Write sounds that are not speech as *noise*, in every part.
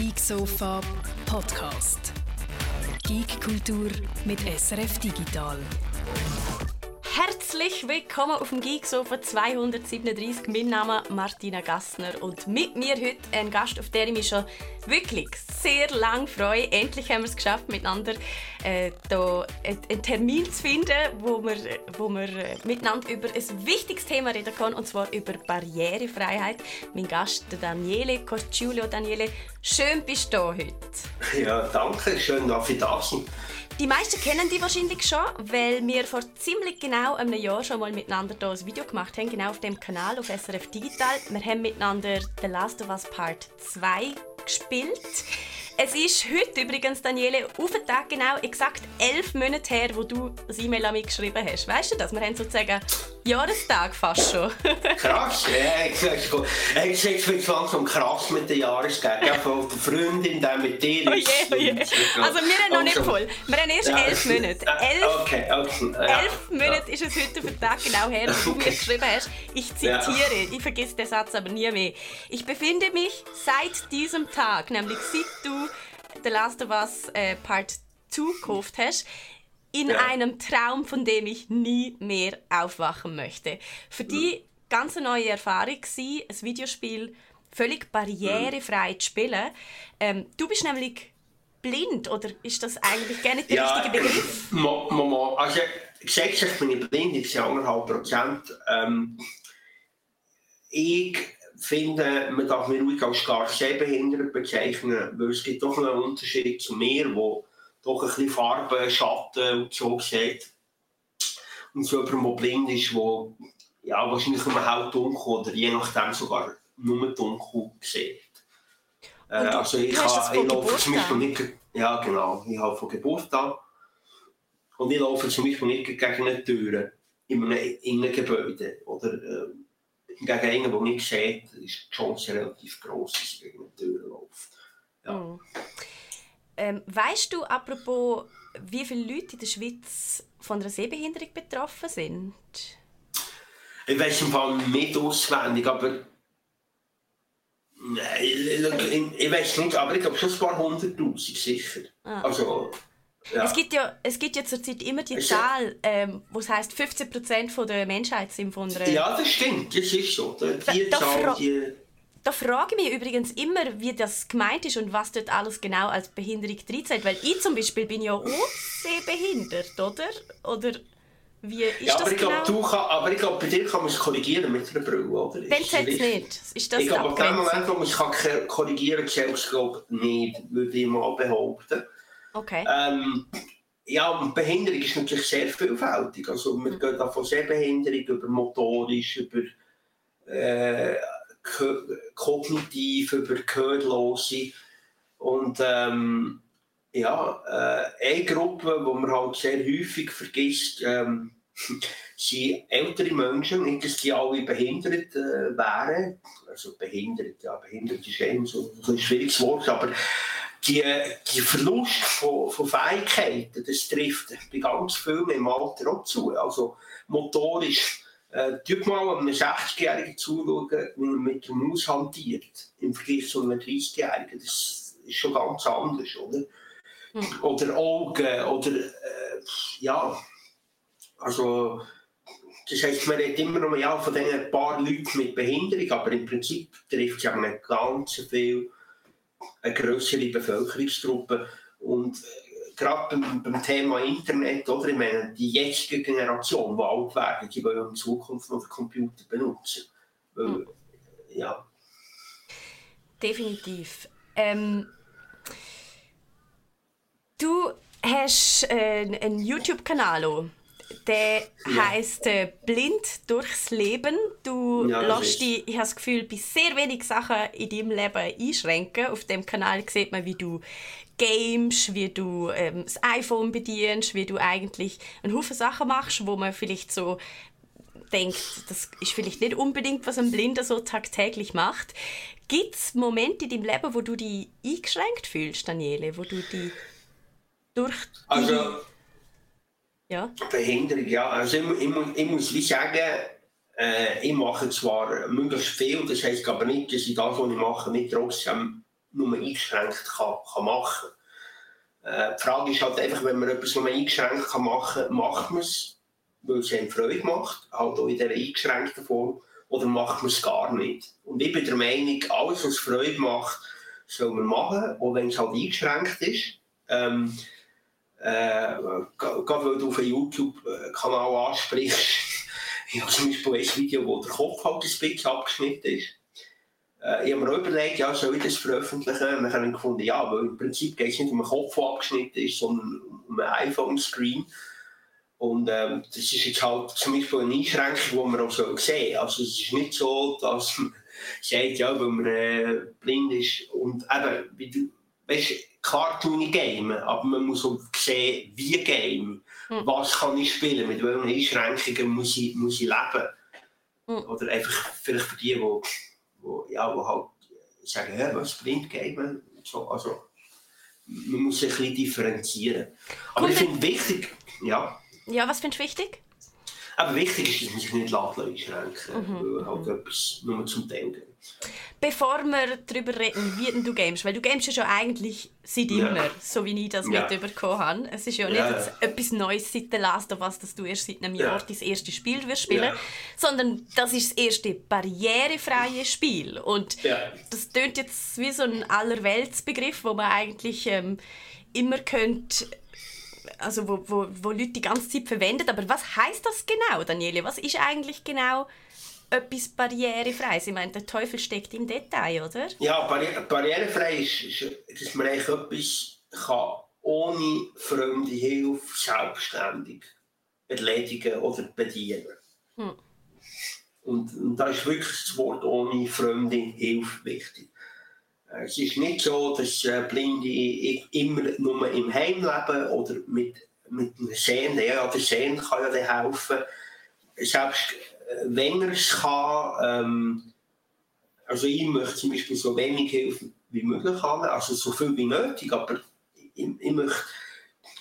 Geek Sofa Podcast. Geek Kultur mit SRF Digital. Herzlich willkommen auf dem Geeksofa 237. Mein Name ist Martina Gassner und mit mir heute ein Gast, auf den ich mich schon wirklich sehr lange freue. Endlich haben wir es geschafft, miteinander äh, da einen Termin zu finden, wo wir, wo wir äh, miteinander über ein wichtiges Thema reden können, und zwar über Barrierefreiheit. Mein Gast, der Daniele Cosciulio. Daniele, schön bist du heute. Ja, danke, schön, dass ich da sein. Die meisten kennen die wahrscheinlich schon, weil wir vor ziemlich genau einem Jahr schon mal miteinander hier ein Video gemacht haben, genau auf dem Kanal auf SRF Digital. Wir haben miteinander The Last of Us Part 2 gespielt. Es ist heute übrigens, Daniele, auf den Tag genau exakt elf Monate her, wo du das E-Mail an mich geschrieben hast. Weißt du das? Wir haben sozusagen Jahrestag fast schon. *laughs* krass, ja, ich sehe es langsam krass mit den Jahrestagen. Ja, *laughs* von der Freundin, dann mit dir. Oh je, oh je. Also wir haben noch nicht voll. Wir haben erst ja. elf Monate. *laughs* Elf, okay, okay. Ja. elf Monate ist es heute auf den Tag genau her, wo du okay. mir geschrieben hast. Ich zitiere, ich vergesse den Satz aber nie mehr. Ich befinde mich seit diesem Tag, nämlich seit du The Last of Us äh, Part 2 gekauft hast, in ja. einem Traum, von dem ich nie mehr aufwachen möchte. Für die ganz neue Erfahrung war, ein Videospiel völlig barrierefrei zu spielen. Ähm, du bist nämlich blind, oder ist das eigentlich gar nicht der ja, richtige Begriff? *laughs* Mo. Also, gesetzlich bin ich blind, ich bin anderthalb Prozent. Ähm, ich finde, man darf mich ruhig als gar sehbehindert bezeichnen, weil es gibt doch einen Unterschied zu mir, wo doch ein bisschen Farbe, Schatten und so sieht. Und so jemand, der blind ist, wo ja, wahrscheinlich nur halb dunkel oder je nachdem sogar nur dunkel sieht. Äh, also ich, ha, ich laufe zum Beispiel nicht, ja genau, ich habe von Geburt an und ich laufe zum Beispiel nicht gegen eine Tür in einem Innengebäude oder äh, gegen einen, der nicht sieht, ist die Chance relativ groß, dass er gegen eine Tür läuft. Ja. Mm. Ähm, weißt du, apropos, wie viele Leute in der Schweiz von einer Sehbehinderung betroffen sind? Ich weiß im Fall nicht auswendig, aber Nein, ich, ich weiß nicht, aber ich glaube schon ein paar hunderttausend sicher. Ah. Also, ja. Es gibt ja, es gibt ja zurzeit immer die Zahl, ähm, wo es heisst, 15% der Menschheit sind von einer... Ja, das stimmt, das ist so. Die da, Zahl, die... Da frage ich mich übrigens immer, wie das gemeint ist und was dort alles genau als Behinderung drin Weil ich zum Beispiel bin ja auch sehr behindert, oder? Oder wie ist ja, aber das ich genau? Glaub, kann, aber ich glaube, bei dir kann man es korrigieren mit einer Brille, oder? Dann es nicht. Ist das ich glaube, ab dem Moment, wo man es korrigieren kann, zählt es glaube nicht, würde ich mal behaupten. Okay. Ähm, ja, Behinderung ist natürlich sehr vielfältig. Also, man mhm. geht von Sehbehinderung über motorisch, über äh, kognitiv, über Gehörlose. Und ähm, ja, äh, eine Gruppe, die man halt sehr häufig vergisst, ähm, *laughs* sind ältere Menschen, nicht dass die alle behindert äh, wären. Also behindert, ja, behindert ist eben so, so ein schwieriges Wort, aber die, die Verlust von, von Fähigkeiten, das trifft bei ganz vielen im Alter auch zu. Also motorisch äh, mal einem 60-Jährigen zuschauen, wie er mit der Maus hantiert, im Vergleich zu einem 30-Jährigen. Das ist schon ganz anders, oder? Mhm. Oder Augen, oder äh, ja, also das heisst, man redet immer noch ja, von diesen paar Leuten mit Behinderung, aber im Prinzip trifft es ja nicht ganz viel eine größere Bevölkerungsgruppe und gerade beim, beim, Thema Internet, oder? Ich meine, die jetzige Generation, die alt werden, die wollen in Zukunft noch den Computer benutzen. Weil, mhm. Ja. Definitiv. Ähm, du hast äh, einen YouTube-Kanal. Der ja. heißt äh, Blind durchs Leben. Du ja, lässt dich, ich habe das Gefühl, bei sehr wenigen Sachen in deinem Leben einschränken. Auf dem Kanal sieht man, wie du games, wie du ähm, das iPhone bedienst, wie du eigentlich einen Haufen Sachen machst, wo man vielleicht so denkt, das ist vielleicht nicht unbedingt, was ein Blinder so tagtäglich macht. Gibt es Momente in deinem Leben, wo du dich eingeschränkt fühlst, Daniele? Wo du dich durch die... Also, ja? Ja. Also ich, ich, ich muss wie sagen, äh, ich mache zwar möglichst viel, das heisst aber nicht, dass ich das, was ich mache, nicht trotzdem nur eingeschränkt kann, machen. Äh, die Frage ist halt einfach, wenn man etwas nur eingeschränkt kann machen kann, macht man es, weil es einem Freude macht, halt auch in dieser eingeschränkten Form, oder macht man es gar nicht. Und ich bin der Meinung, alles, was Freude macht, soll man machen, auch wenn es halt eingeschränkt ist. Ähm, äh, gerade weil du auf YouTube-Kanal ansprichst, *laughs* ich habe zum Beispiel ein Video, wo der Kopf halt ein bisschen abgeschnitten ist. Ich habe mir auch überlegt, ja, soll ich das veröffentlichen? Und dann habe ich gefunden, ja, weil im Prinzip geht es nicht um einen Kopf, der abgeschnitten ist, sondern um einen iPhone-Screen. Und ähm, das ist jetzt halt zum Beispiel eine Einschränkung, die man auch so sehen Also es ist nicht so, dass man sagt, ja, weil man äh, blind ist und eben, wie du, weißt, ich Game, aber man muss auch sehen, wie Game. Hm. Was kann ich spielen, mit welchen Einschränkungen muss ich, muss ich leben. Hm. Oder einfach vielleicht für die, die, die, ja, die halt sagen, ja, was blind Game. So, also, man muss sich ein bisschen differenzieren. Aber Gut, ich finde wichtig, ja. Ja, was findest du wichtig? Aber wichtig ist, dass man sich nicht einschränken mhm. weil halt etwas nur zum Teil geht. Bevor wir darüber reden, wie du gamest, weil du gamest ja schon eigentlich seit immer, ja. so wie ich das ja. mitbekommen habe. Es ist ja nicht ja. etwas Neues seit der Last of Us, dass du erst seit einem Jahr ja. dein erstes Spiel wirst spielen, ja. sondern das ist das erste barrierefreie Spiel. Und das tönt jetzt wie so ein Allerweltsbegriff, wo man eigentlich ähm, immer könnte also wo, wo, wo Leute die ganze Zeit verwenden. Aber was heißt das genau, Daniele? Was ist eigentlich genau etwas barrierefreies? Ich meine, der Teufel steckt im Detail, oder? Ja, barri barrierefrei ist, ist, dass man eigentlich etwas kann ohne fremde Hilfe selbstständig erledigen oder bedienen. Hm. Und, und da ist wirklich das Wort ohne fremde Hilfe wichtig. Äh, es ist nicht so, dass äh, Blinde immer nur im Heim leben oder mit, mit einem Sehenden. Ja, der Sehende kann ja helfen. Selbst wenn er es kann, ähm, also ich möchte zum Beispiel so wenig Hilfe wie möglich haben, also so viel wie nötig, aber ich, ich möchte,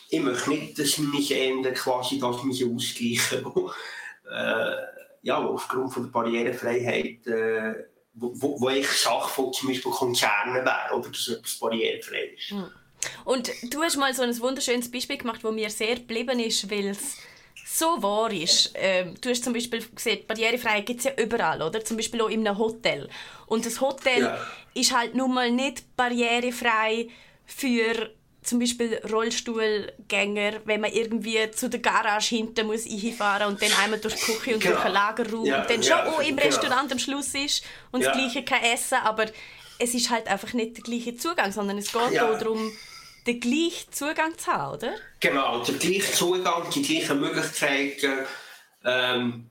ich möchte nicht, dass meine Sehenden quasi das müssen ausgleichen müssen, äh, ja, aufgrund von der Barrierefreiheit äh, wo, wo ich Sache von zum Beispiel Konzernen wäre oder dass etwas barrierefrei ist. Hm. Und du hast mal so ein wunderschönes Beispiel gemacht, das mir sehr geblieben ist, weil es so wahr ist. Ähm, du hast zum Beispiel gesehen, Barrierefreiheit gibt es ja überall, oder? Zum Beispiel auch in einem Hotel. Und das Hotel ja. ist halt nun mal nicht barrierefrei für zum Beispiel Rollstuhlgänger, wenn man irgendwie zu der Garage hinten muss hinfahren und dann einmal durch die Küche und genau. durch den Lagerraum ja, und dann ja, schon auch im genau. Restaurant am Schluss ist und das Gleiche kann essen, aber es ist halt einfach nicht der gleiche Zugang, sondern es geht ja. darum, den gleichen Zugang zu haben, oder? Genau, den gleichen Zugang, die gleichen Möglichkeiten. Ähm,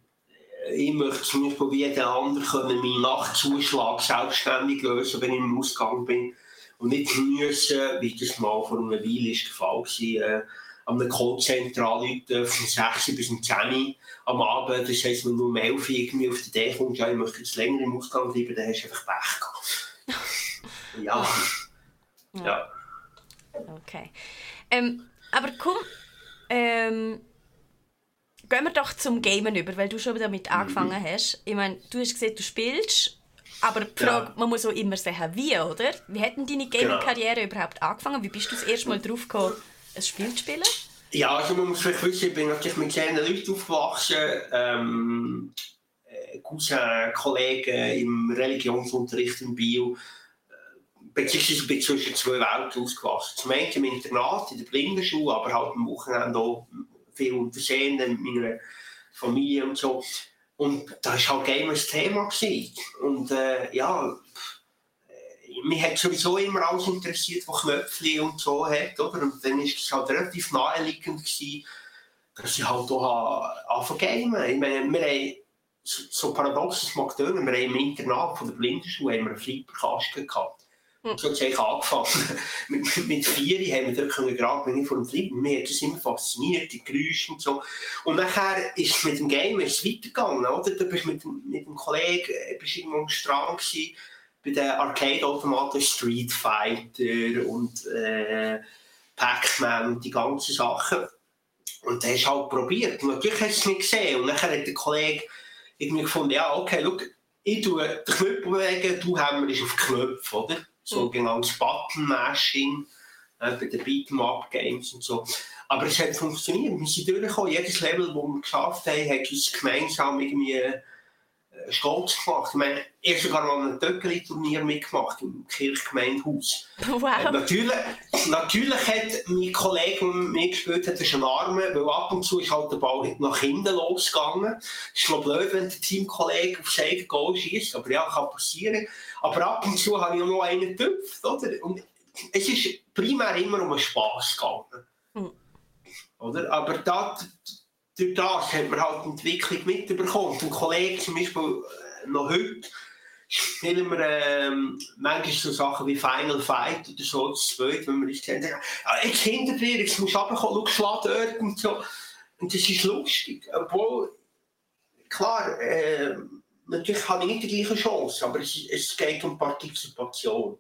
ich möchte zum Beispiel wie jeder andere meinen Nachtzuschlag selbstständig lösen, wenn ich im Ausgang bin und nicht müssen, wie das mal vor einer Weile ist der Fall war, äh, an einer Callcenter von 6 bis 10 am Abend. Das heisst, wenn du um 11 Uhr irgendwie auf die Idee kommst, ja, ich möchte jetzt länger im Ausgang bleiben, dann hast du einfach Pech *laughs* ja. ja. ja. Okay. Ähm, aber komm, ähm, gehen wir doch zum Gamen über, weil du schon damit angefangen mhm. hast. Ich meine, du hast gesehen, du spielst aber die Frage, ja. man muss auch immer sehen, wie, oder? Wie hat denn deine Gaming-Karriere genau. überhaupt angefangen? Wie bist du das erste Mal drauf gekommen, ein Spiel zu spielen? Ja, also man muss vielleicht wissen, ich bin natürlich mit kleinen Leuten aufgewachsen. Ähm, äh, Cousin, Kollegen im Religionsunterricht in Bio. Beziehungsweise bin zwischen zwei Welten ausgewachsen. Zum einen im Internat, in der Blindenschule, aber halt am Wochenende auch viel untersehen mit meiner Familie und so. Und da war halt Game ein Thema. Gewesen. Und äh, ja, mich hat sowieso immer alles interessiert, was Knöpfchen und so hat. Oder? Und dann war es halt relativ naheliegend, gewesen, dass ich halt auch anfangen. Ich meine, wir haben, so paradox es mag tönen, wir haben im Internat von der Blindenschule einen Flipperkasten gehabt. Hm. So es angefangen. *laughs* mit, mit vier haben wir dort gerade ich vor dem Fliegen, mir hat das immer fasziniert, die Geräusche und so. Und nachher ist es mit dem Game ist weitergegangen, oder? Da bist mit, mit dem Kollegen äh, bist irgendwo am Strand gewesen, bei den Arcade-Automaten Street Fighter und äh, Pac-Man und die ganzen Sachen. Und das hast du halt probiert. Und natürlich hast du es nicht gesehen. Und nachher hat der Kollege irgendwie gefunden, ja, okay, schau, ich tue den Knopf bewegen, du hämmerst auf den Knopf, oder? Sogenanntes Button-Mashing äh, bei den Beat'em-up-Games und so. Aber es hat funktioniert, wir sind durchgekommen, jedes Level, das wir geschafft haben, hat uns gemeinsam irgendwie äh, stolz gemacht. Ich meine, habe sogar mal ein Töckeli-Turnier mitgemacht im Kirchgemeindehaus. *laughs* Wow. Äh, natürlich, natürlich hat mein Kollege, der mir gespielt hat, ist ein Arme, weil ab und zu ist halt der Ball nach hinten losgegangen. Es ist noch blöd, wenn der Teamkollege aufs eigene Goal schießt, aber ja, kann passieren. Aber ab und zu habe ich auch noch einen getüpft, oder? Und es ist primär immer um Spass gegangen. Mhm. Oder? Aber da, durch das hat man halt die Entwicklung mitbekommen. Ein Kollege zum Beispiel äh, noch heute spielen wir ähm, manchmal so Sachen wie Final Fight oder so, das zweite, wenn wir uns kennen. Ja, jetzt hinter dir, jetzt musst du runterkommen, schau, schlag dort und so. Und das ist lustig. Obwohl, klar, äh, natürlich habe ich nicht die gleiche Chance, aber es, es geht um Partizipation.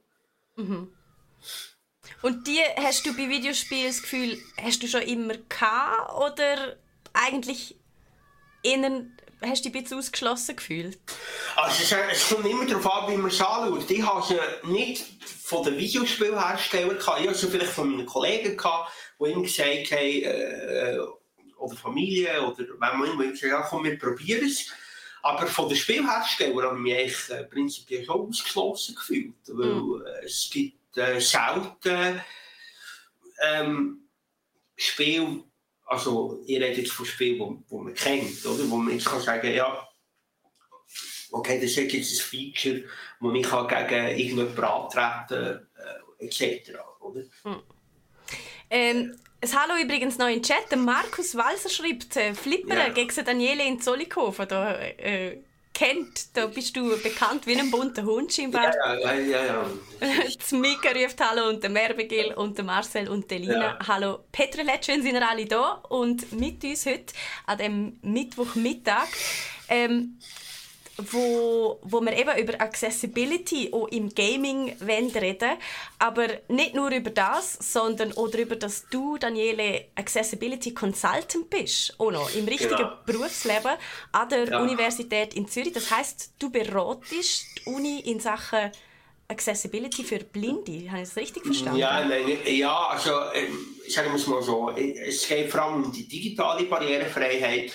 Und die hast du bei Videospielen das Gefühl, hast du schon immer gehabt oder eigentlich innen hast du dich ein bisschen ausgeschlossen gefühlt? Also es, es kommt immer darauf an, wie man es anschaut. Ich habe sie nicht von den Videospielherstellern gehabt, ich habe sie vielleicht von meinen Kollegen gehabt, die immer gesagt haben, äh, oder Familie, oder wenn man immer gesagt ja komm, wir probieren es. Aber von den Spielherstellern habe ich mich eigentlich äh, prinzipiell schon ausgeschlossen gefühlt, weil äh, es gibt äh, selten ähm, Spiel, also ich rede jetzt von Spielen, wo, man kennt, oder? wo man jetzt kann sagen ja, okay, das ist jetzt ein Feature, wo ich kann gegen irgendjemanden antreten äh, etc. Oder? Ähm, ein Hallo übrigens noch im Chat. Markus Walser schreibt, äh, Flippern Ja. gegen Daniele in Zollikofen. Da, äh, kennt, da bist du bekannt wie ein bunter Hund scheinbar. Ja, ja, ja. ja. Das *laughs* Mika ruft Hallo und der Merbegil und der Marcel und der Lina. Ja. Hallo. Petrolett, schön sind ihr alle da und mit uns heute an dem Mittwochmittag. Ähm, wo, wo wir eben über Accessibility auch im Gaming reden aber nicht nur über das, sondern auch darüber, dass du, Daniele, Accessibility Consultant bist, auch noch im richtigen Genau. Berufsleben an der Ja. Universität in Zürich. Das heißt, du beratest die Uni in Sachen Accessibility für Blinde. Habe ich das richtig verstanden? Ja, nein, ja, also ähm, sagen wir es mal so, es geht vor allem um die digitale Barrierefreiheit.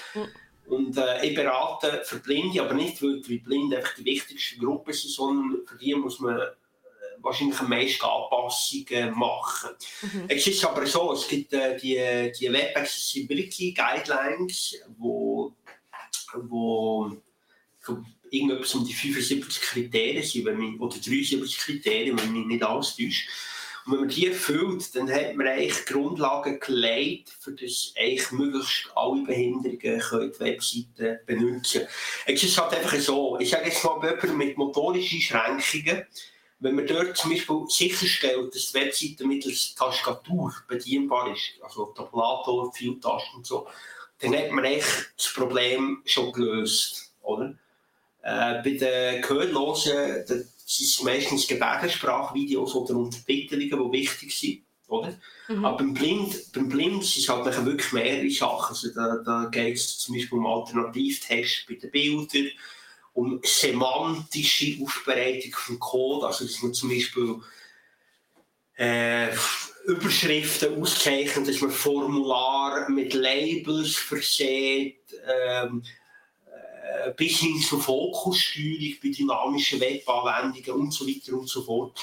Und äh, ich berate für Blinde, aber nicht, weil die Blinde einfach die wichtigste Gruppe sind, sondern für die muss man äh, wahrscheinlich am meisten Anpassungen machen. Es ist aber so, es gibt äh, die, die Web Accessibility Guidelines, wo, wo irgendetwas um die 75 Kriterien sind, wenn man, oder 73 Kriterien, wenn man nicht alles täuscht. Und wenn man die erfüllt, dann hat man eigentlich Grundlagen gelegt, für das eigentlich möglichst alle Behinderungen können die Webseite benutzen Es ist halt einfach so, ich sage jetzt mal bei jemandem mit motorischen Einschränkungen, wenn man dort zum Beispiel sicherstellt, dass die Webseite mittels Tastatur bedienbar ist, also Tabulator, Vieltasten und so, dann hat man eigentlich das Problem schon gelöst, oder? Äh, bei den Gehörlosen, sind meistens Gebärdensprachvideos oder Untertitelungen, die wichtig sind, oder? Aber beim Blind, beim Blind sind es halt wirklich mehrere Sachen. Also da, da geht es zum Beispiel um Alternativtext bei den Bildern, um semantische Aufbereitung vom Code, also dass man zum Beispiel äh, Überschriften auszeichnet, dass man Formular mit Labels verseht, ähm, äh, bis hin zur Fokussteuerung bei dynamischen Webanwendungen und so weiter und so fort.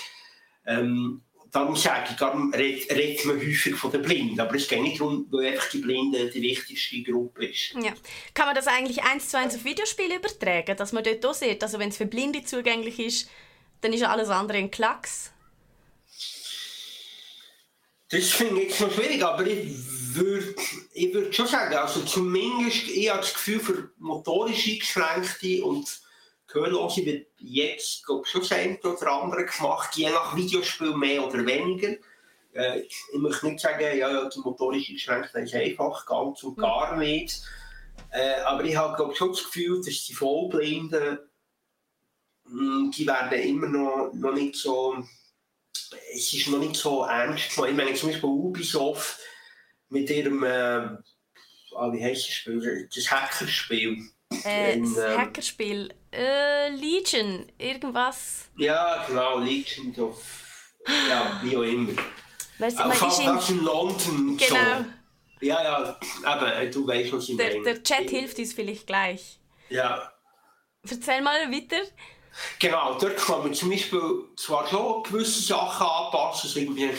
Ähm, darum sage ich, darum redet, redet man häufig von den Blinden, aber es geht nicht darum, weil einfach die Blinden die wichtigste Gruppe ist. Ja. Kann man das eigentlich eins zu eins auf Videospiele übertragen, dass man dort auch sieht, also wenn es für Blinde zugänglich ist, dann ist ja alles andere ein Klacks. Das finde ich jetzt noch schwierig, aber ich würde ich würd schon sagen, also zumindest ich habe das Gefühl, für motorisch Eingeschränkte und Gehörlose wird jetzt glaub, ich, schon das eine oder andere gemacht, je nach Videospiel mehr oder weniger. Äh, ich möchte nicht sagen, ja, ja die motorisch Eingeschränkten ist einfach, ganz und gar nicht. Äh, aber ich habe glaub, schon das Gefühl, dass die Vollblinden, mh, die werden immer noch, noch nicht so es ist noch nicht so ernst gemeint. Ich meine, zum Beispiel Ubisoft mit ihrem, äh, ah, wie heißt das Spiel? Das Hackerspiel. Äh, in, das ähm, Hackerspiel. Äh, Legion, irgendwas. Ja, genau, Legion of. Ja, wie auch immer. Weißt du, Auf, ist in, in London. Genau. So. Ja, ja, aber äh, du weißt, was ich der, meine. Der Chat hilft uns vielleicht gleich. Ja. Erzähl mal weiter. Genau, dort kann man zum Beispiel zwar schon gewisse Sachen anpassen, also irgendwie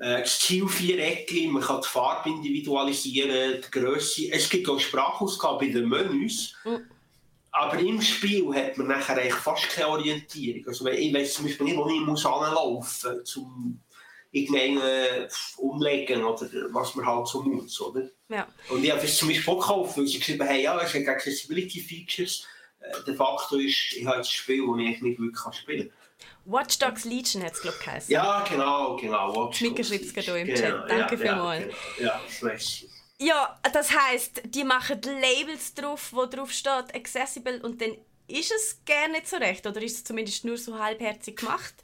äh, das Zielviereck, man kann die Farbe individualisieren, die Größe. Es gibt auch Sprachausgabe in den Menüs. Mhm. Aber im Spiel hat man nachher eigentlich fast keine Orientierung. Also ich weiß zum Beispiel nicht, wo ich muss anlaufen muss, um irgendeinen umlegen oder was man halt so muss, oder? Ja. Und ich habe es zum Beispiel auch gekauft, weil sie geschrieben haben, ja, es hat Accessibility Features. Äh, der Faktor ist, ich habe ein Spiel, das ich nicht wirklich spielen kann. Watch Dogs Legion hat es, glaube ich, geheißen. Ja, genau, genau. Watch es gerade im genau, Chat. Danke ja, vielmals. Ja, genau. ja, Ja, das heisst, die machen Labels drauf, wo drauf steht Accessible und dann ist es gerne nicht so recht oder ist es zumindest nur so halbherzig gemacht.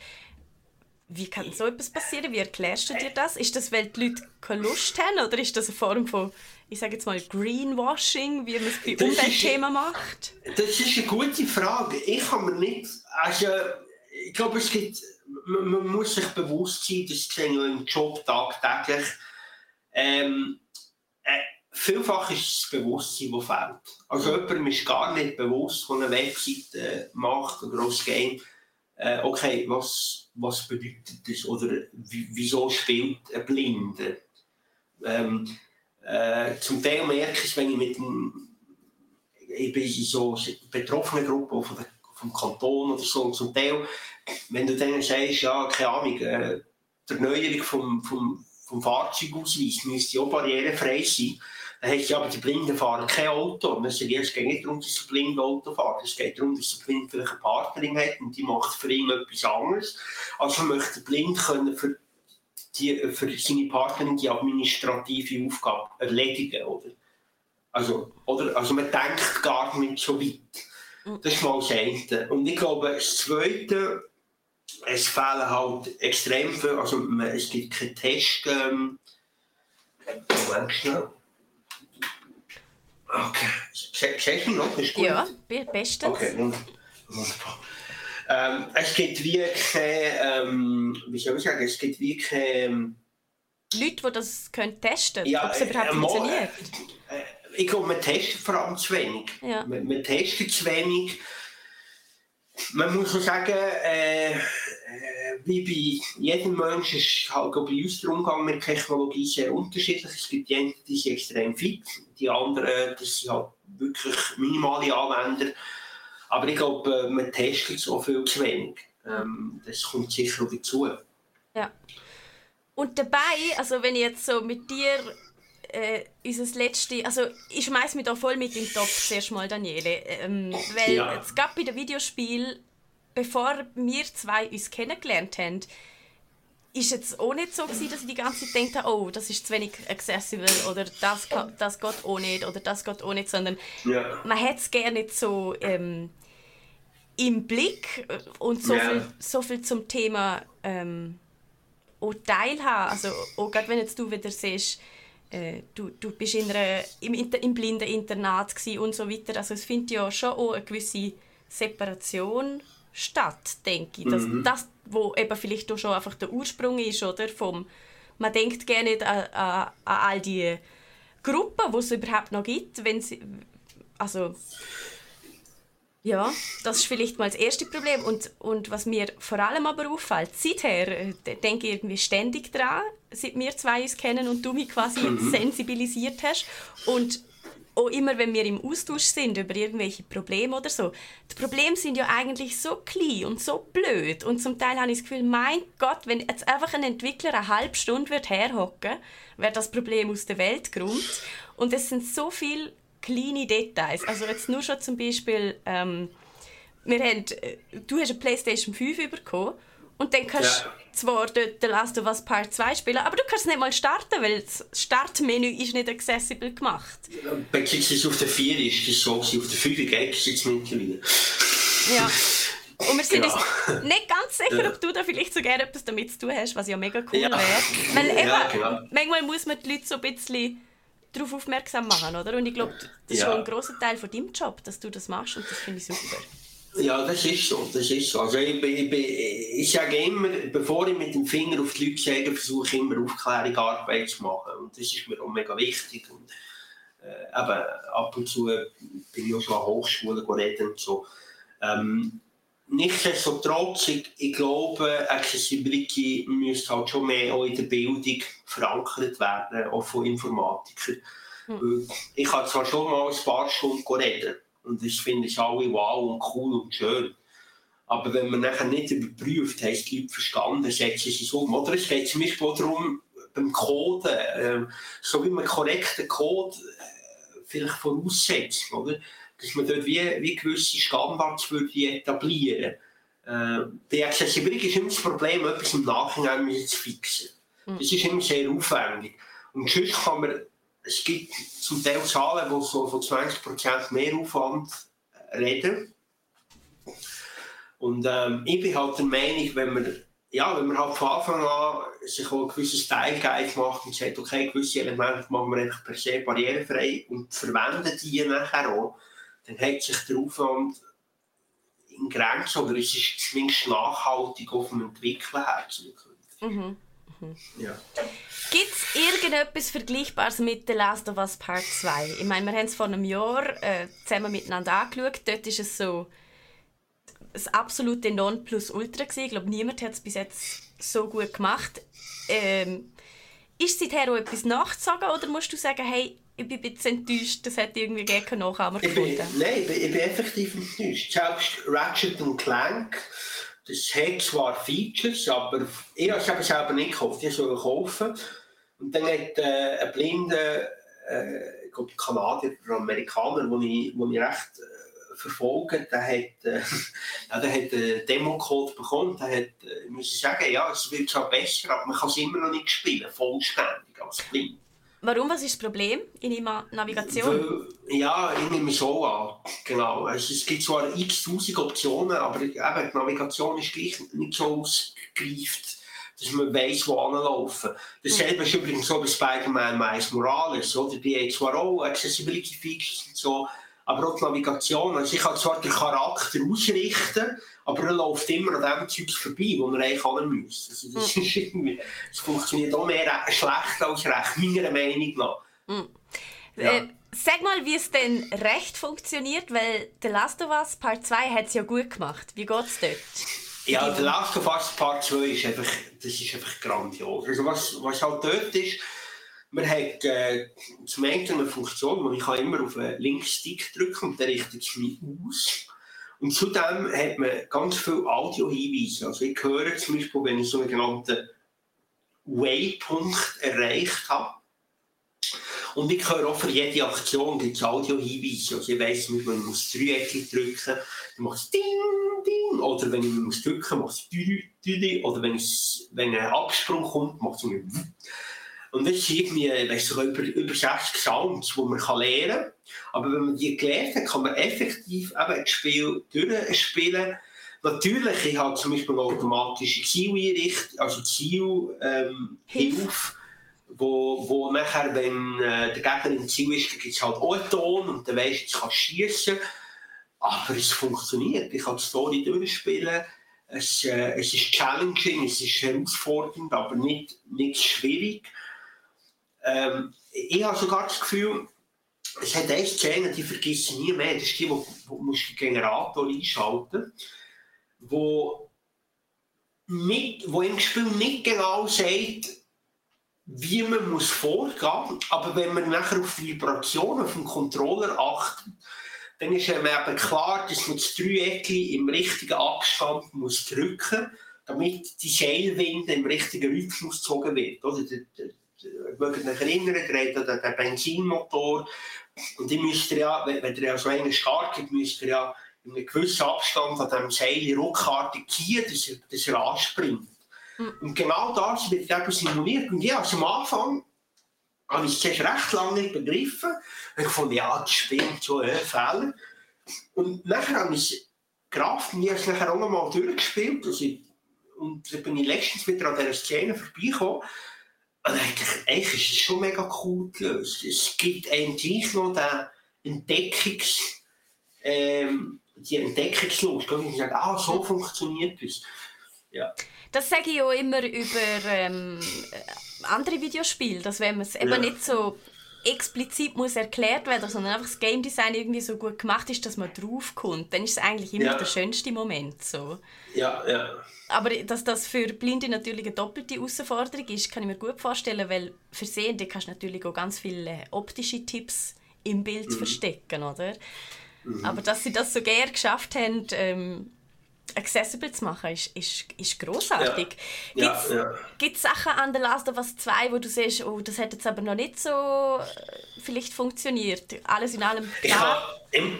Wie kann so etwas passieren? Wie erklärst du dir das? Ist das, weil die Leute keine Lust haben oder ist das eine Form von, ich sage jetzt mal, Greenwashing, wie man es bei Umweltthemen macht? Das ist eine gute Frage. Ich habe mir nicht, also ich glaube, es gibt, man, man, muss sich bewusst sein, das sehe ich im Job tagtäglich, ähm, äh, vielfach ist das Bewusstsein, das fehlt. Also jemandem ist gar nicht bewusst, der eine Webseite macht oder ein Game, äh, okay, was, was bedeutet das oder wieso spielt ein Blinde? Ähm, äh, zum Teil merke ich es, wenn ich mit dem, ich bin in so betroffenen Gruppen von der, vom Kanton oder so, und zum Teil, wenn du denen sagst, ja, keine Ahnung, äh, die Erneuerung vom, vom, vom Fahrzeugausweis müsste auch barrierefrei sein, dann heißt ja, aber die Blinden fahren kein Auto. Und es geht nicht darum, dass sie blind Auto fahren. Es geht darum, dass sie blind vielleicht eine Partnerin hat und die macht für ihn etwas anderes. Also möchte blind können für, die, für seine Partnerin die administrative Aufgabe erledigen, oder? Also, oder? also man denkt gar nicht so weit. Das ist mal das eine. Und ich glaube, das Zweite, es fehlen halt extrem viel, also es gibt keine Tests, ähm, Moment schnell. Okay. Siehst du noch? Ist gut? Ja, bestens. Okay, wunderbar. Ähm, es gibt wie keine, ähm, wie soll ich sagen, es gibt wie keine... Ähm, Leute, die das können testen ja, ob es überhaupt äh, funktioniert. Äh, ich glaube, man testet vor allem zu wenig. Ja. Man, man testet zu wenig. Man muss so sagen, äh, äh, wie bei jedem Menschen ist halt bei uns der Umgang mit Technologie sehr unterschiedlich. Es gibt die, die sind extrem fit, die anderen, das sind halt wirklich minimale Anwender. Aber ich glaube, man testet so viel zu wenig. Ähm, das kommt sicher dazu. Ja. Und dabei, also wenn ich jetzt so mit dir äh, unser letzte, also ich schmeiß mich da voll mit in den Topf zuerst mal, Daniele, ähm, weil ja. es gab bei dem Videospiel, bevor wir zwei uns kennengelernt haben, ist jetzt auch nicht so gewesen, dass ich die ganze Zeit denke, oh, das ist zu wenig accessible oder das, das geht auch nicht oder das geht auch nicht, sondern ja. man hätte es gerne nicht so ähm, im Blick und so, ja. viel, so viel zum Thema ähm, auch teilhaben. Also auch gerade wenn jetzt du wieder siehst, äh, du, du bist in einer, im, im blinden Internat und so weiter. Also es findet ja schon auch eine gewisse Separation statt, denke ich. Das, mhm. das wo eben vielleicht auch schon einfach der Ursprung ist, oder? Vom, man denkt gerne nicht an, an, an all die Gruppen, die es überhaupt noch gibt, wenn sie, also ja, das ist vielleicht mal das erste Problem. Und, und was mir vor allem aber auffällt, seither äh, denke ich irgendwie ständig dran, seit wir zwei uns kennen und du mich quasi mhm. sensibilisiert hast. Und auch immer, wenn wir im Austausch sind über irgendwelche Probleme oder so, die Probleme sind ja eigentlich so klein und so blöd. Und zum Teil habe ich das Gefühl, mein Gott, wenn jetzt einfach ein Entwickler eine halbe Stunde wird herhocken, wäre das Problem aus der Welt geräumt. Und es sind so viele kleine Details. Also jetzt nur schon zum Beispiel, ähm, wir haben, äh, du hast eine Playstation 5 bekommen und dann kannst du ja. zwar dort The Last of Us Part 2 spielen, aber du kannst nicht mal starten, weil das Startmenü ist nicht accessible gemacht. Beziehungsweise auf der 4 ist das so, auf der 5 geht es jetzt mittlerweile. Ja. Und wir sind genau. uns nicht ganz sicher, ob du da vielleicht so gerne etwas damit zu tun hast, was ja mega cool ja. wäre. Weil eben, ja, genau. manchmal muss man die Leute so ein bisschen darauf aufmerksam machen, oder? Und ich glaube, das ist ja. schon ein großer Teil von deinem Job, dass du das machst und das finde ich super. Ja, das ist so. Das ist so. Also ich, ich, ich, sage immer, bevor ich mit dem Finger auf die Leute zeige, versuche ich immer Aufklärung Arbeit zu machen. Und das ist mir auch mega wichtig. Und, äh, eben, ab und zu bin ich auch schon an Hochschulen reden und so. Ähm, nichtsdestotrotz, ich, ich glaube, Accessibility müsste halt schon mehr auch in der Bildung verankert werden, auch von Informatikern. Hm. Ich habe zwar schon mal ein paar Stunden reden und das finde ich alle wow und cool und schön. Aber wenn man nachher nicht überprüft, haben die Leute verstanden, setzen sie es um. Oder es geht zum Beispiel auch darum, beim Coden, äh, so wie man korrekten Code äh, vielleicht voraussetzt, oder? Dass man dort wie, wie gewisse Standards würde etablieren äh, Bei Accessibility ist immer das Problem, etwas im Nachhinein zu fixen. Mhm. Das ist immer sehr aufwendig. Und sonst kann man es gibt zum Teil Zahlen, die so von 20% mehr Aufwand reden. Und ähm, ich bin halt der Meinung, wenn man, ja, wenn man halt von Anfang an sich auch ein gewisses Guide macht und sagt, okay, gewisse Elemente machen wir einfach per se barrierefrei und verwenden die nachher auch, dann hat sich der Aufwand in Grenzen oder es ist zumindest nachhaltig auf dem Entwickeln her mhm. Mhm. Ja. Gibt es irgendetwas Vergleichbares mit The Last of Us Part 2? Ich meine, wir haben es vor einem Jahr äh, zusammen miteinander angeschaut. Dort ist es so das absolute Nonplusultra gewesen. Ich glaube, niemand hat es bis jetzt so gut gemacht. Ähm, ist seither auch etwas nachzusagen oder musst du sagen, hey, ich bin ein bisschen enttäuscht, das hätte irgendwie gerne Nachahmer gefunden? nein, ich bin, ich bin effektiv enttäuscht. Selbst Ratchet Clank das hat zwar Features, aber ich habe es selber nicht gekauft. Ich soll kaufen. Und dann hat äh, ein blinder äh, ich glaube, Kanadier oder Amerikaner, den ich, wo ich recht äh, verfolge, der hat, äh, *laughs* ja, der hat einen Demo-Code bekommen. Der hat, äh, muss sagen, ja, es wird zwar besser, aber man kann es immer noch nicht spielen, vollständig als blind. Warum? Was ist das Problem in Ihrer Navigation? Ja, ich nehme es so an. Genau. Also, es gibt zwar x tausend Optionen, aber eben, die Navigation ist gleich nicht so ausgereift, dass man weiß, wo anlaufen. Dasselbe mhm. ist übrigens so bei Spider-Man Miles Morales. Oder? Die haben zwar auch Accessibility Features und so, aber auch die Navigation. Also ich kann zwar den Charakter ausrichten, aber er läuft immer an dem Zeug vorbei, wo er eigentlich haben müsste. Also das, irgendwie, das funktioniert auch mehr schlecht als recht, meiner Meinung nach. Mhm. Ja. Äh, sag mal, wie es denn recht funktioniert, weil The Last of Us Part 2 hat es ja gut gemacht. Wie geht es dort? Ja, The Last of Us Part 2 ist einfach, das ist einfach grandios. Also was, was halt dort ist, man hat äh, zum einen eine Funktion, wo ich immer auf den linken Stick drücken und der richtet es mich aus. Und zudem hat man ganz viele Audio-Hinweise. Also ich höre zum Beispiel, wenn ich so einen genannten Waypunkt erreicht habe. Und ich höre auch für jede Aktion gibt es Audio-Hinweise. Also ich weiss, wenn ich muss Dreieckchen drücken, dann macht es Ding, Ding. Oder wenn ich muss drücken, macht es Dü, Dü, Oder wenn, wenn ein Absprung kommt, macht es und das sind irgendwie, weißt du, über, über 60 Sounds, die man kann lernen kann. Aber wenn man die gelernt hat, kann man effektiv eben das Spiel durchspielen. Natürlich, ich habe zum Beispiel automatische Zieleinrichtung, also Zielhilfe, ähm, wo, wo nachher, wenn äh, der Gegner im Ziel ist, gibt es halt auch einen Ton und dann weisst du, jetzt kannst schießen. Aber es funktioniert. Ich kann die Story durchspielen. Es, äh, es ist challenging, es ist herausfordernd, aber nicht, nicht schwierig. Ähm, ich habe sogar das Gefühl, es hat eine Szene, die vergisst nie mehr. Das ist die, wo, wo musst den Generator einschalten wo, mit, wo im Spiel nicht genau sagt, wie man muss vorgehen muss. Aber wenn man nachher auf Vibrationen vom Controller achtet, dann ist einem eben klar, dass man das Dreieck im richtigen Abstand muss drücken muss, damit die Seilwinde im richtigen Rhythmus gezogen wird. Oder? Mögt euch erinnern, der hat den Benzinmotor. Und die müsst ihr ja, wenn, ihr ja so einen startet, müsst ihr ja in einem gewissen Abstand an diesem Seil ruckartig ziehen, dass er, dass er anspringt. Mhm. Und genau das wird eben simuliert. Und ja, also am Anfang habe ich es recht lange nicht begriffen. Ich fand, ja, das spielt so ein Fehler. Und nachher habe ich gerafft und ich habe es nachher auch noch mal durchgespielt. Also, und dann bin ich letztens wieder an dieser Szene vorbeigekommen. Und eigentlich, eigentlich ist es schon mega cool gelöst. Es gibt einem gleich noch den Entdeckungs... Ähm, die Entdeckungslust. Und sagen, ah, so funktioniert es. Ja. Das sage ich auch immer über ähm, andere Videospiele, dass wenn man es eben nicht so explizit muss erklärt werden, sondern einfach das Game Design irgendwie so gut gemacht ist, dass man draufkommt, dann ist es eigentlich immer ja. der schönste Moment. So. Ja, ja. Aber dass das für Blinde natürlich eine doppelte Herausforderung ist, kann ich mir gut vorstellen, weil für Sehende kannst du natürlich auch ganz viele optische Tipps im Bild mhm. verstecken, oder? Mhm. Aber dass sie das so gerne geschafft haben, ähm, accessible zu machen, ist, ist, ist grossartig. Ja. Gibt es ja, ja. Sachen an The Last of Us 2, wo du siehst, oh, das hat jetzt aber noch nicht so äh, vielleicht funktioniert? Alles in allem klar? Ich, ich,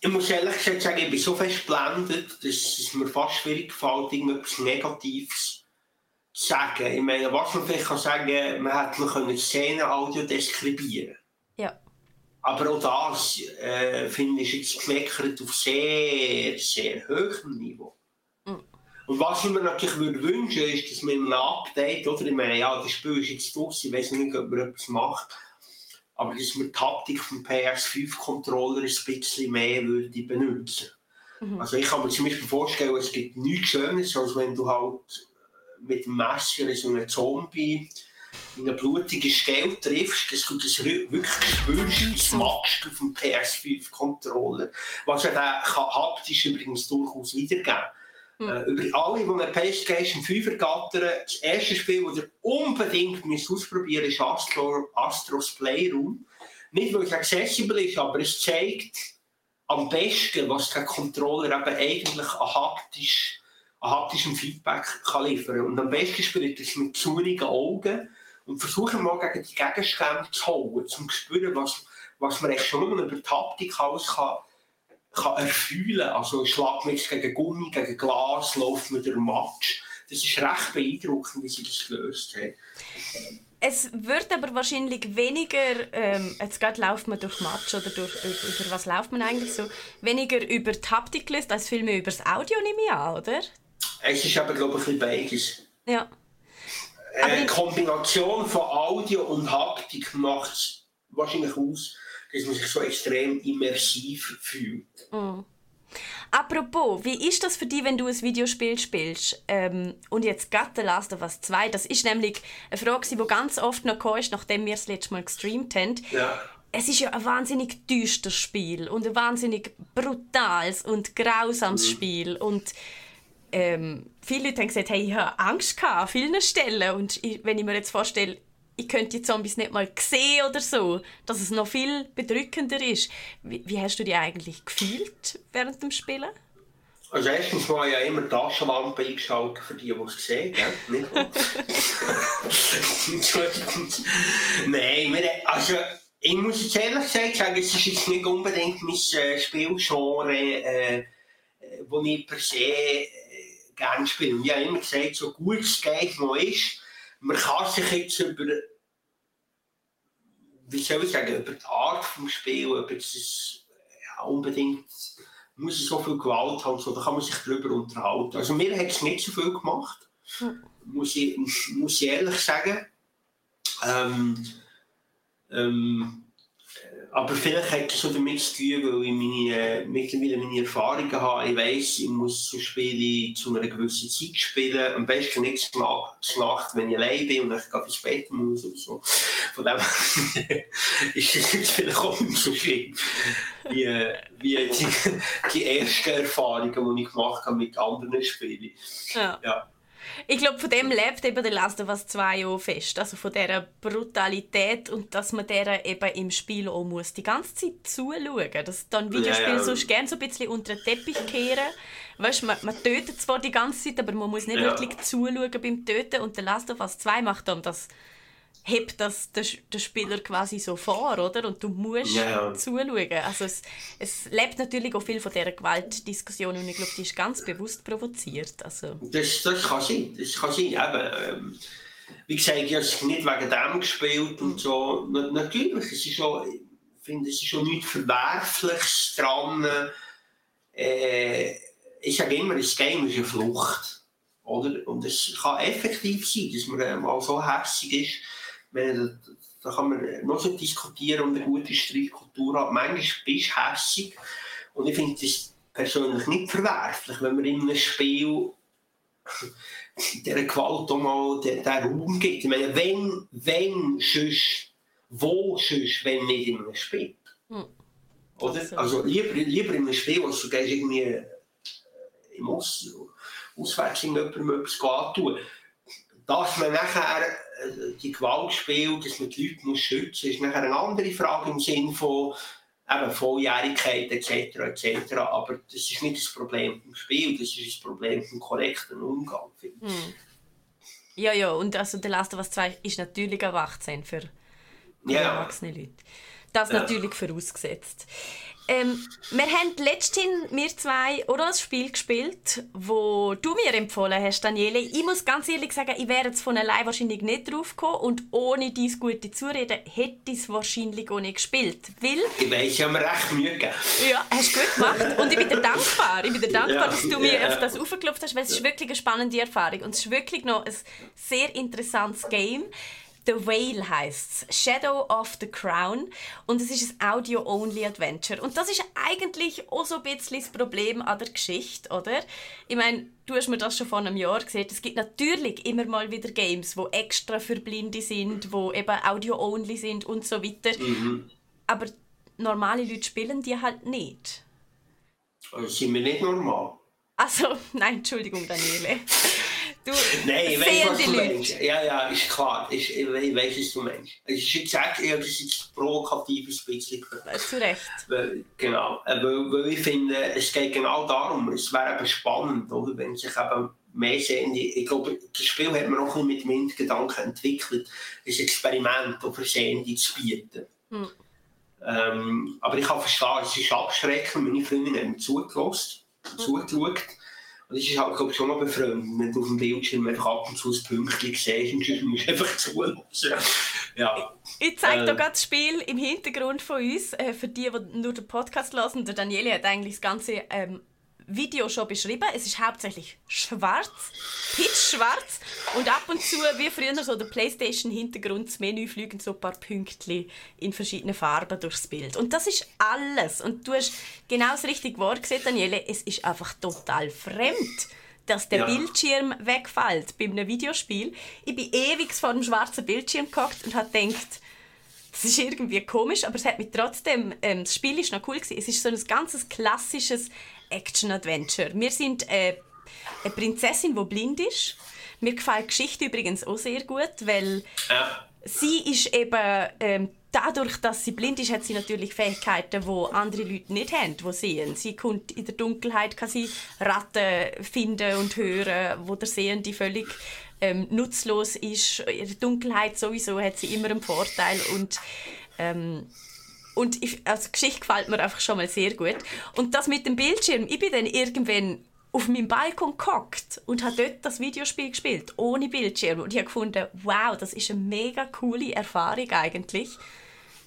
ich muss ehrlich gesagt sagen, ich bin so fest geblendet, dass es mir fast schwierig gefällt, irgendetwas Negatives zu sagen. Ich meine, was man vielleicht kann sagen, man hätte noch Szenen-Audio deskribieren. Aber auch das, äh, finde ich, jetzt gemeckert auf sehr, sehr hohem Niveau. Mhm. Und was ich mir natürlich würde wünschen, ist, dass man im Update, oder ich meine, ja, das Spiel ist jetzt durch, ich weiß nicht, ob man etwas macht, aber dass man die Taktik vom PS5-Controller ein bisschen mehr würde benutzen. Mhm. Also ich kann mir zum Beispiel vorstellen, es gibt nichts Schönes, als wenn du halt mit dem Messer so einen Zombie in ein blutiges Gel triffst, dass du das wirklich spürst, das magst auf dem PS5-Controller. Was ja der haptisch übrigens durchaus wiedergeben mhm. Über alle, die eine PlayStation 5 ergattern, das erste Spiel, das ihr unbedingt ausprobieren müsst, ist Astro, Astros Playroom. Nicht, weil es accessible ist, aber es zeigt am besten, was der Controller eben eigentlich an haptisch an haptischem Feedback kann liefern kann. Und am besten spielt es mit zurigen Augen und versuchen mal gegen die Gegenstände zu holen, um zu spüren, was, was man echt schon über die Haptik alles kann, kann erfühlen kann. Also schlägt man gegen Gummi, gegen Glas, läuft man durch Matsch. Das ist recht beeindruckend, wie sie das gelöst haben. Es wird aber wahrscheinlich weniger, ähm, jetzt gerade läuft man durch Matsch oder durch, über was läuft man eigentlich so, weniger über die Haptik gelöst, als vielmehr über das Audio, nehme ich an, oder? Es ist aber, glaube ich, ein bisschen beides. Ja. Eine Kombination von Audio und Haptik macht es wahrscheinlich aus, dass man sich so extrem immersiv fühlt. Mm. Apropos, wie ist das für dich, wenn du ein Videospiel spielst? Ähm, und jetzt gerade The Last of Us 2, das ist nämlich eine Frage, die ganz oft noch kam, nachdem wir es letztes Mal gestreamt haben. Ja. Es ist ja ein wahnsinnig düsteres Spiel und ein wahnsinnig brutales und grausames mhm. Spiel. Und ähm, viele Leute haben gesagt, hey, ich habe Angst an vielen Stellen. Und ich, wenn ich mir jetzt vorstelle, ich könnte die Zombies nicht mal sehen oder so, dass es noch viel bedrückender ist. Wie, wie hast du dich eigentlich gefühlt während dem Spielen? Also erstens war ja immer die Taschenlampe eingeschaltet für die, die es sehen? Nicht *laughs* Nein, also ich muss jetzt ehrlich gesagt sagen, es ist jetzt nicht unbedingt mein äh, Spielgenre, äh, wo ich per se gerne spielen. Und ich habe immer gesagt, so gut es geht noch ist, man kann sich jetzt über, wie soll ich sagen, über die Art des Spiels, über das, ja, unbedingt, muss so viel Gewalt haben, so, da kann man sich darüber unterhalten. Also mir hat es nicht so viel gemacht, hm. muss, ich, muss ich ehrlich sagen. Ähm, ähm, aber vielleicht hat es so damit zu tun, weil ich meine, äh, mittlerweile meine Erfahrungen habe. Ich weiss, ich muss so Spiele zu einer gewissen Zeit spielen. Am besten nicht zu Nacht, wenn ich allein bin und ich ins Bett muss und so. Von dem *laughs* ist das jetzt vielleicht auch nicht so schlimm, wie, wie die, die ersten Erfahrungen, die ich gemacht habe mit anderen Spielen. Ja. ja. Ich glaube, von dem lebt eben der Last of Us 2 auch fest. Also von dieser Brutalität und dass man der eben im Spiel auch muss die ganze Zeit zuschauen. Dass dann Videospiele ja, ja. sonst gerne so ein bisschen unter den Teppich kehren. Weißt, man, man tötet zwar die ganze Zeit, aber man muss nicht ja. wirklich zuschauen beim Töten. Und der Last of Us 2 macht dann das hebt das der, der Spieler quasi so vor, oder? Und du musst ja. zuschauen. Also es, es lebt natürlich auch viel von dieser Gewaltdiskussion und ich glaube, die ist ganz bewusst provoziert. Also. Das, das kann sein, das kann sein. Eben, ähm, wie gesagt, ich habe es nicht wegen dem gespielt und so. Na, natürlich, es ist schon, ich finde, es ist schon nichts Verwerfliches dran. Äh, ich sage immer, das Game ist eine Flucht. Oder? Und es kann effektiv sein, dass man mal so hässlich ist meine, da kann man noch so diskutieren und eine gute Streitkultur haben. Manchmal bist du hässig und ich finde das persönlich nicht verwerflich, wenn man in einem Spiel dieser Gewalt auch mal den, den Raum gibt. Ich meine, wenn, wenn sonst, wo sonst, wenn nicht in einem Spiel. Hm. Oder? Also lieber, lieber in einem Spiel, als du gehst irgendwie äh, im Aus, auswärts in jemandem etwas antun. Dass man nachher die Gewalt spielt, dass man die Leute muss schützen muss, ist nachher eine andere Frage im Sinne von eben Volljährigkeit etc. etc. Aber das ist nicht das Problem im Spiel, das ist das Problem vom korrekten Umgang. Hm. Ja, ja, und also The Last Us 2 ist natürlich erwachsen für, für ja. erwachsene Leute. Das ja. natürlich vorausgesetzt. Ähm, wir haben letztens, wir zwei, oder ein Spiel gespielt, wo du mir empfohlen hast, Daniele. Ich muss ganz ehrlich sagen, ich wäre jetzt von allein wahrscheinlich nicht drauf gekommen und ohne dein gute Zureden hätte ich es wahrscheinlich auch nicht gespielt. Weil, ich weiß, ich habe mir recht Mühe gegeben. Ja, hast du gut gemacht. Und ich bin dir dankbar. Ich bin dir dankbar, ja, dass du mir ja. das aufgeklopft hast, weil es ist wirklich eine spannende Erfahrung und es ist wirklich noch ein sehr interessantes Game. The Whale heißt Shadow of the Crown und es ist ein Audio-Only-Adventure. Und das ist eigentlich auch so ein bisschen das Problem an der Geschichte, oder? Ich meine, du hast mir das schon vor einem Jahr gesehen. Es gibt natürlich immer mal wieder Games, die extra für Blinde sind, die eben Audio-Only sind und so weiter. Mhm. Aber normale Leute spielen die halt nicht. Also sind wir nicht normal? Also, *laughs* nein, Entschuldigung, Daniele. *laughs* Du, Nein, ich weiß, was du meinst. Ja, ja, ist klar. Ich, ich, weiß, was du meinst. Es ist jetzt, ja, das ist jetzt provokatives bisschen. Zu Recht. Weil, genau. Weil, weil ich finde, es geht genau darum, es wäre eben spannend, oder, wenn sich eben mehr sehen. Ich glaube, das Spiel hat man auch ein mit dem Hintergedanken entwickelt, ein Experiment auf Sehende zu bieten. Hm. Ähm, aber ich kann verstehen, es ist abschreckend. Meine Freundin mir zugelassen, hm. zugeschaut. Und das ist halt, glaube ich, schon mal befremdend, wenn du auf dem Bildschirm einfach ab und zu ein Pünktchen siehst und sonst musst du einfach zuhören. Ja. Ich zeige äh, dir gerade das Spiel im Hintergrund von uns, äh, für die, die nur den Podcast hören. Der Daniele hat eigentlich das ganze ähm, Video schon beschrieben. Es ist hauptsächlich schwarz, pitchschwarz und ab und zu, wie früher so der Playstation-Hintergrund, das Menü fliegen so ein paar Pünktchen in verschiedenen Farben durchs Bild. Und das ist alles. Und du hast genau das richtige Wort gesehen, Daniele. Es ist einfach total fremd dass der ja. Bildschirm wegfällt bei einem Videospiel. Ich bin ewig vor dem schwarzen Bildschirm gehockt und habe gedacht, das ist irgendwie komisch, aber es hat mich trotzdem, ähm, das Spiel ist noch cool gewesen. Es ist so ein ganzes klassisches Action-Adventure. Wir sind äh, eine Prinzessin, die blind ist. Mir gefällt die Geschichte übrigens auch sehr gut, weil ja. sie ist eben ähm, dadurch, dass sie blind ist, hat sie natürlich Fähigkeiten, die andere Leute nicht haben, die sehen. Sie kommt in der Dunkelheit, kann sie Ratten finden und hören, wo der Sehende völlig ähm, nutzlos ist. In der Dunkelheit sowieso hat sie immer einen Vorteil und ähm, und ich, also die Geschichte gefällt mir einfach schon mal sehr gut. Und das mit dem Bildschirm, ich bin dann irgendwann auf meinem Balkon gehockt und habe dort das Videospiel gespielt, ohne Bildschirm. Und ich habe gefunden, wow, das ist eine mega coole Erfahrung eigentlich.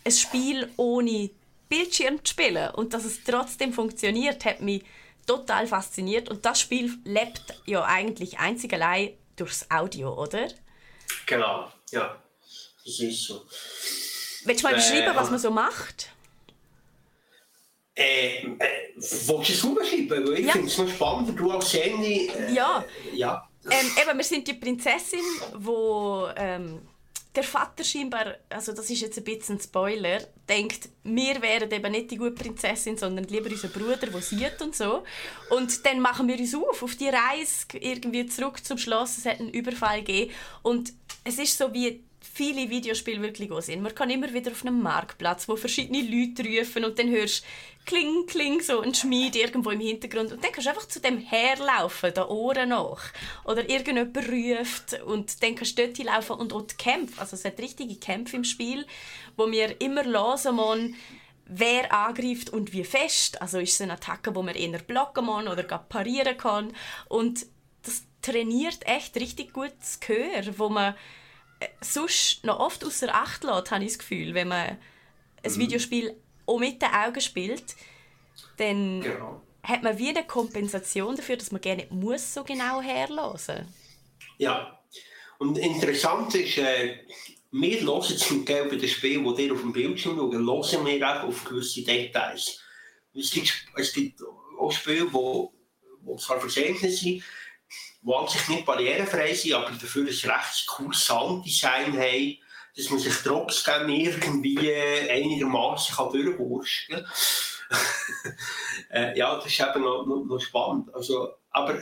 Ein Spiel ohne Bildschirm zu spielen und dass es trotzdem funktioniert, hat mich total fasziniert. Und das Spiel lebt ja eigentlich einzig allein durchs Audio, oder? Genau, ja. Das ist so. Willst du mal beschreiben, was man so macht? Äh, äh, willst du es beschreiben? Weil ich ja. finde es noch spannend, du als Jenny. Äh, ja. ja. Ähm, eben, wir sind die Prinzessin, wo ähm, der Vater scheinbar, also das ist jetzt ein bisschen ein Spoiler, denkt, wir wären eben nicht die gute Prinzessin, sondern lieber unser Bruder, der sieht und so. Und dann machen wir uns auf, auf die Reise irgendwie zurück zum Schloss. Es hat einen Überfall gegeben und es ist so wie viele Videospiele wirklich auch sind. Man kann immer wieder auf einem Marktplatz, wo verschiedene Leute rufen und dann hörst kling, kling, so ein Schmied irgendwo im Hintergrund und dann kannst du einfach zu dem herlaufen, der Ohren nach. Oder irgendjemand ruft und dann kannst du dort laufen und auch die Kämpfe, also es hat richtige Kämpfe im Spiel, wo wir immer hören müssen, wer angreift und wie fest. Also ist es eine Attacke, wo man eher blocken muss oder parieren kann. Und das trainiert echt richtig gut das Gehör, wo man sonst noch oft außer Acht lässt, habe ich das Gefühl, wenn man ein mhm. Videospiel auch mit den Augen spielt, dann genau. hat man wie eine Kompensation dafür, dass man gerne muss so genau herlassen. Ja, und interessant ist, äh, wir hören zum Teil bei den Spielen, die ihr auf dem Bildschirm schaut, hören wir auch auf gewisse Details. Es gibt, es gibt auch Spiele, wo zwar Verständnis sind, die an sich nicht barrierefrei sind, aber dafür ein recht cooles Sounddesign haben, dass man sich trotzdem irgendwie einigermaßen durchwurschen kann. *laughs* äh, ja, das ist eben noch, noch, noch spannend. Also, aber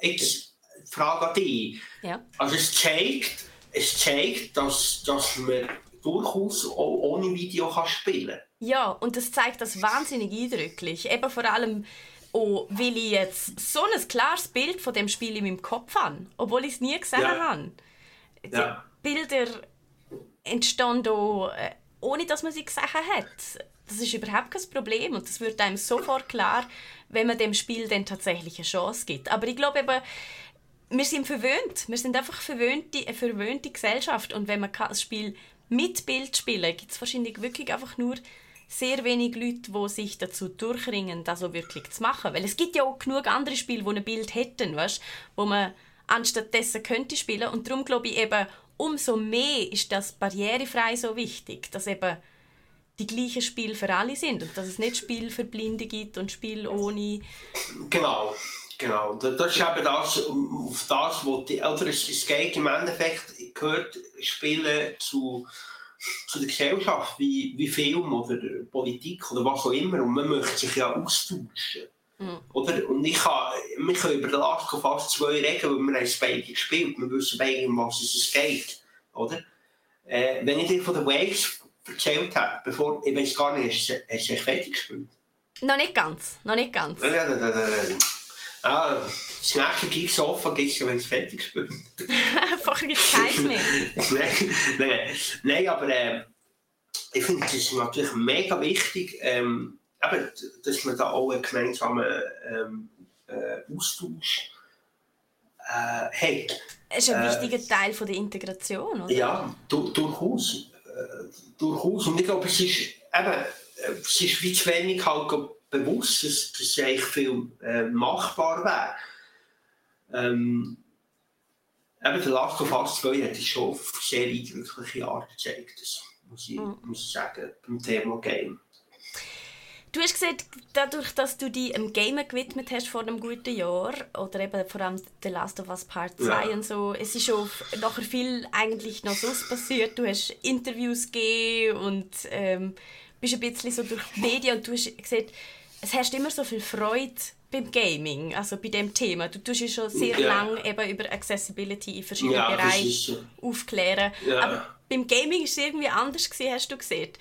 jetzt Frage an dich. Ja. Also es zeigt, es zeigt dass, dass man durchaus auch ohne Video kann spielen kann. Ja, und das zeigt das wahnsinnig eindrücklich. Eben vor allem, oh, weil ich jetzt so ein klares Bild von dem Spiel in meinem Kopf habe, obwohl ich es nie gesehen ja. habe. Die ja. Bilder entstehen äh, ohne dass man sie gesehen hat. Das ist überhaupt kein Problem und das wird einem sofort klar, wenn man dem Spiel dann tatsächlich eine Chance gibt. Aber ich glaube eben, wir sind verwöhnt. Wir sind einfach verwöhnte, eine verwöhnte Gesellschaft und wenn man das Spiel mit Bild spielen gibt es wahrscheinlich wirklich einfach nur sehr wenig Leute, die sich dazu durchringen, das so wirklich zu machen. Weil es gibt ja auch genug andere Spiele, die ein Bild hätten, weißt, wo man anstatt dessen könnte spielen. Und darum glaube ich eben, umso mehr ist das barrierefrei so wichtig, dass eben die gleichen Spiele für alle sind und dass es nicht Spiel für Blinde gibt und Spiel ohne. Genau. Genau, das ist eben das, auf das, wo die, oder es geht im Endeffekt, gehört Spielen zu, zu der Gesellschaft, wie, wie Film oder Politik oder was auch immer, und man möchte sich ja austauschen. Mhm. Oder? Und ich kann, wir können über den Last fast zwei reden, weil wir haben beide gespielt, wir wissen beide, um was es geht. Oder? Äh, wenn ich dir von den Waves erzählt habe, bevor, ich weiß gar nicht, hast du fertig gespielt? Noch nicht ganz, noch nicht ganz. Ah, nächste Gig Sofa gibt es wenn es fertig spielt. Vorher gibt es keins mehr. nein, nein, nein, aber äh, ich finde es natürlich mega wichtig, ähm, eben, dass man da auch einen gemeinsamen ähm, äh, Austausch äh, hat. Es ist ein wichtiger Teil von der Integration, oder? Ja, du, durchaus. Äh, durchaus. Und ich glaube, es ist eben, es ist wie zu wenig halt bewusst, dass das eigentlich viel äh, machbar wäre. Ähm, eben der Last of Us 2 hat schon auf sehr eindrückliche Art gezeigt. Das muss ich, mhm. muss ich sagen, beim Thema Game. Du hast gesagt, dadurch, dass du dich dem Gamer gewidmet hast vor einem guten Jahr, oder eben vor allem The Last of Us Part 2 ja. und so, es ist schon nachher viel eigentlich noch so passiert. Du hast Interviews gegeben und ähm, bist ein bisschen so durch die Medien und du hast gesagt, es herrscht immer so viel Freude beim Gaming, also bei dem Thema. Du tust ja schon sehr ja. lange eben über Accessibility in verschiedenen ja, Bereichen aufklären. Ja. Aber beim Gaming war es irgendwie anders, gewesen, hast du gesehen?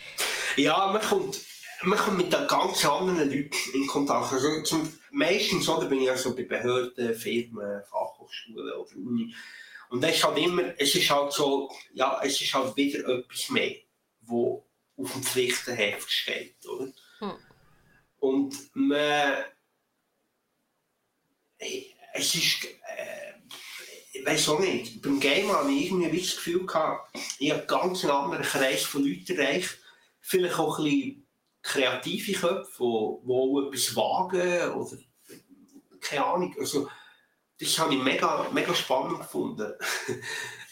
Ja, man kommt, man kommt mit ganz anderen Leuten in Kontakt. Also zum, meistens oder, bin ich also bei Behörden, Firmen, Fachhochschulen oder Uni. Und das ist halt immer, es ist halt so, ja, es ist halt wieder etwas mehr, wo auf dem Pflichtenheft steht, oder? Hm. Und man. Es ist. Äh, ich weiß auch nicht. Beim Game habe ich irgendwie das Gefühl gehabt, ich habe einen ganz anderen Kreis von Leuten erreicht. Vielleicht auch ein bisschen kreative Köpfe, die, auch etwas wagen oder. Keine Ahnung. Also, das habe ich mega, mega spannend gefunden. *laughs*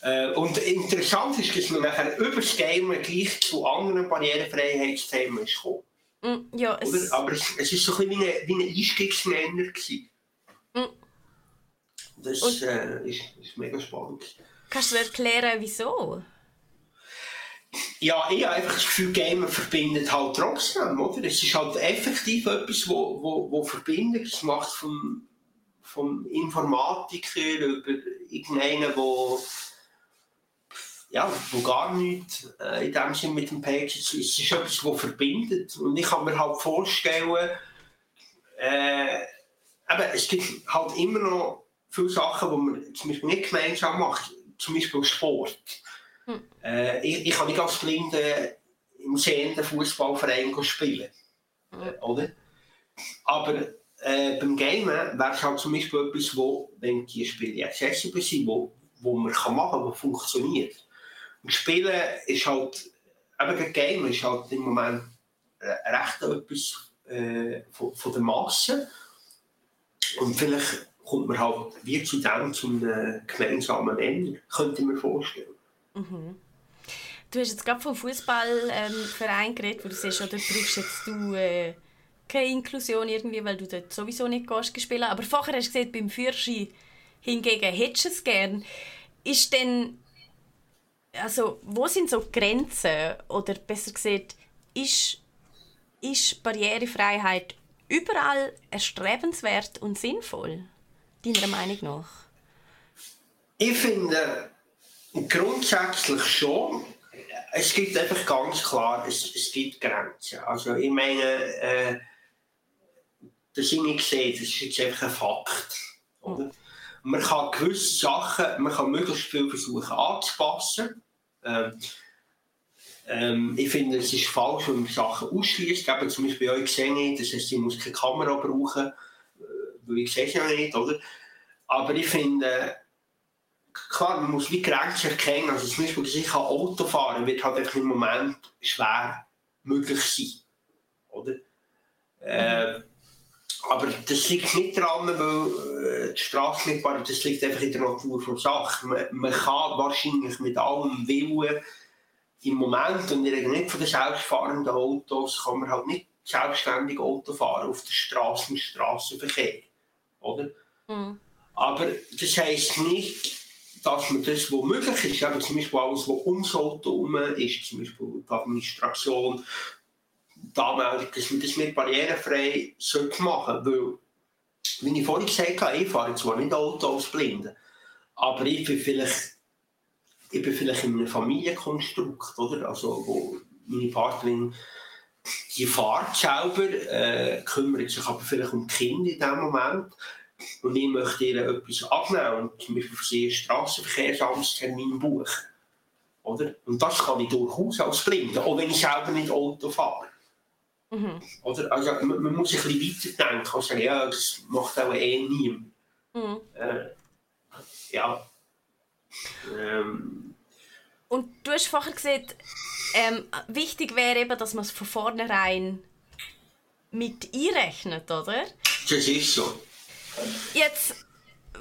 Äh, und interessant ist, dass man nachher über das Game gleich zu anderen Barrierefreiheitsthemen ist gekommen. Mm, ja, es... Aber es, es ist so ein bisschen wie ein, wie ein Einstiegsnenner. Mm. Das Und... äh, ist, ist mega spannend. Kannst du erklären, wieso? Ja, ich habe einfach das Gefühl, Gamer verbindet halt trotzdem, oder? Es ist halt effektiv etwas, wo, wo, wo verbindet. Es macht vom, vom Informatiker über irgendeinen, der ja, wo gar nichts äh, in dem Sinne mit dem Page ist. Es ist etwas, das verbindet. Und ich kann mir halt vorstellen, äh, eben, es gibt halt immer noch viele Sachen, die man zum Beispiel nicht gemeinsam macht. Zum Beispiel Sport. Hm. Äh, ich, ich kann nicht als Blinde im sehenden Fußballverein spielen. Hm. Oder? Aber äh, beim Gamen wäre es halt zum Beispiel etwas, wo, wenn die Spiele accessible sind, wo, wo man kann machen kann, was funktioniert. Und Spielen ist halt, eben Game ist halt im Moment äh, recht etwas äh, von, von der Masse. Und vielleicht kommt man halt wie zu dem, zu einem gemeinsamen Nenner, könnte ich mir vorstellen. Mhm. Du hast jetzt gerade vom Fußballverein ähm, geredet, wo du siehst, oder brauchst jetzt du äh, keine Inklusion irgendwie, weil du dort sowieso nicht gehst spielen. Aber vorher hast du gesagt, beim Führerschein hingegen hättest du es gern. Ist denn, also wo sind so Grenzen oder besser gesagt, ist, ist Barrierefreiheit überall erstrebenswert und sinnvoll, deiner Meinung nach? Ich finde grundsätzlich schon. Es gibt einfach ganz klar, es, es gibt Grenzen. Also ich meine, äh, das ich nicht sehe, das ist jetzt einfach ein Fakt. Oder? Man kann gewisse Sachen, man kann möglichst viel versuchen anzupassen. Ähm, ähm, ich finde, es ist falsch, wenn man Sachen ausschließt. Eben zum Beispiel bei euch sehe ich, das heißt, ich muss keine Kamera brauchen, äh, weil ich sehe es ja nicht, oder? Aber ich finde, klar, man muss wie Grenzen erkennen. Also zum Beispiel, dass ich Auto fahren wird halt im Moment schwer möglich sein, oder? Äh, aber das liegt nicht daran, weil äh, die Straße nicht war, das liegt einfach in der Natur der Sache. Man, man kann wahrscheinlich mit allem Willen im Moment, und ich rede nicht von den selbstfahrenden Autos, kann man halt nicht selbstständig Auto fahren auf der Straße im Straßenverkehr. Oder? Mhm. Aber das heisst nicht, dass man das, was möglich ist, eben zum Beispiel alles, was ums Auto herum ist, zum Beispiel die Administration, die Anmeldung, dass man das mit barrierefrei sollte machen sollte. Weil, wie ich vorhin gesagt habe, ich fahre zwar nicht Auto als Blinde, aber ich bin vielleicht ich bin vielleicht in einem Familienkonstrukt, oder? Also, wo meine Partnerin die fährt selber, äh, kümmert sich aber vielleicht um die Kinder in diesem Moment. Und ich möchte ihr etwas abnehmen und zum Beispiel für sie einen Strassenverkehrsamtstermin buchen. Oder? Und das kann ich durchaus als Blinde, auch wenn ich selber nicht Auto fahre. Mhm. Oder? Also, man, man, muss ein bisschen weiterdenken und sagen, ja, das macht auch eh niemand. Mhm. Äh, ja. Ähm, und du hast vorher gesagt, ähm, wichtig wäre eben, dass man es von vornherein mit einrechnet, oder? Das ist so. Jetzt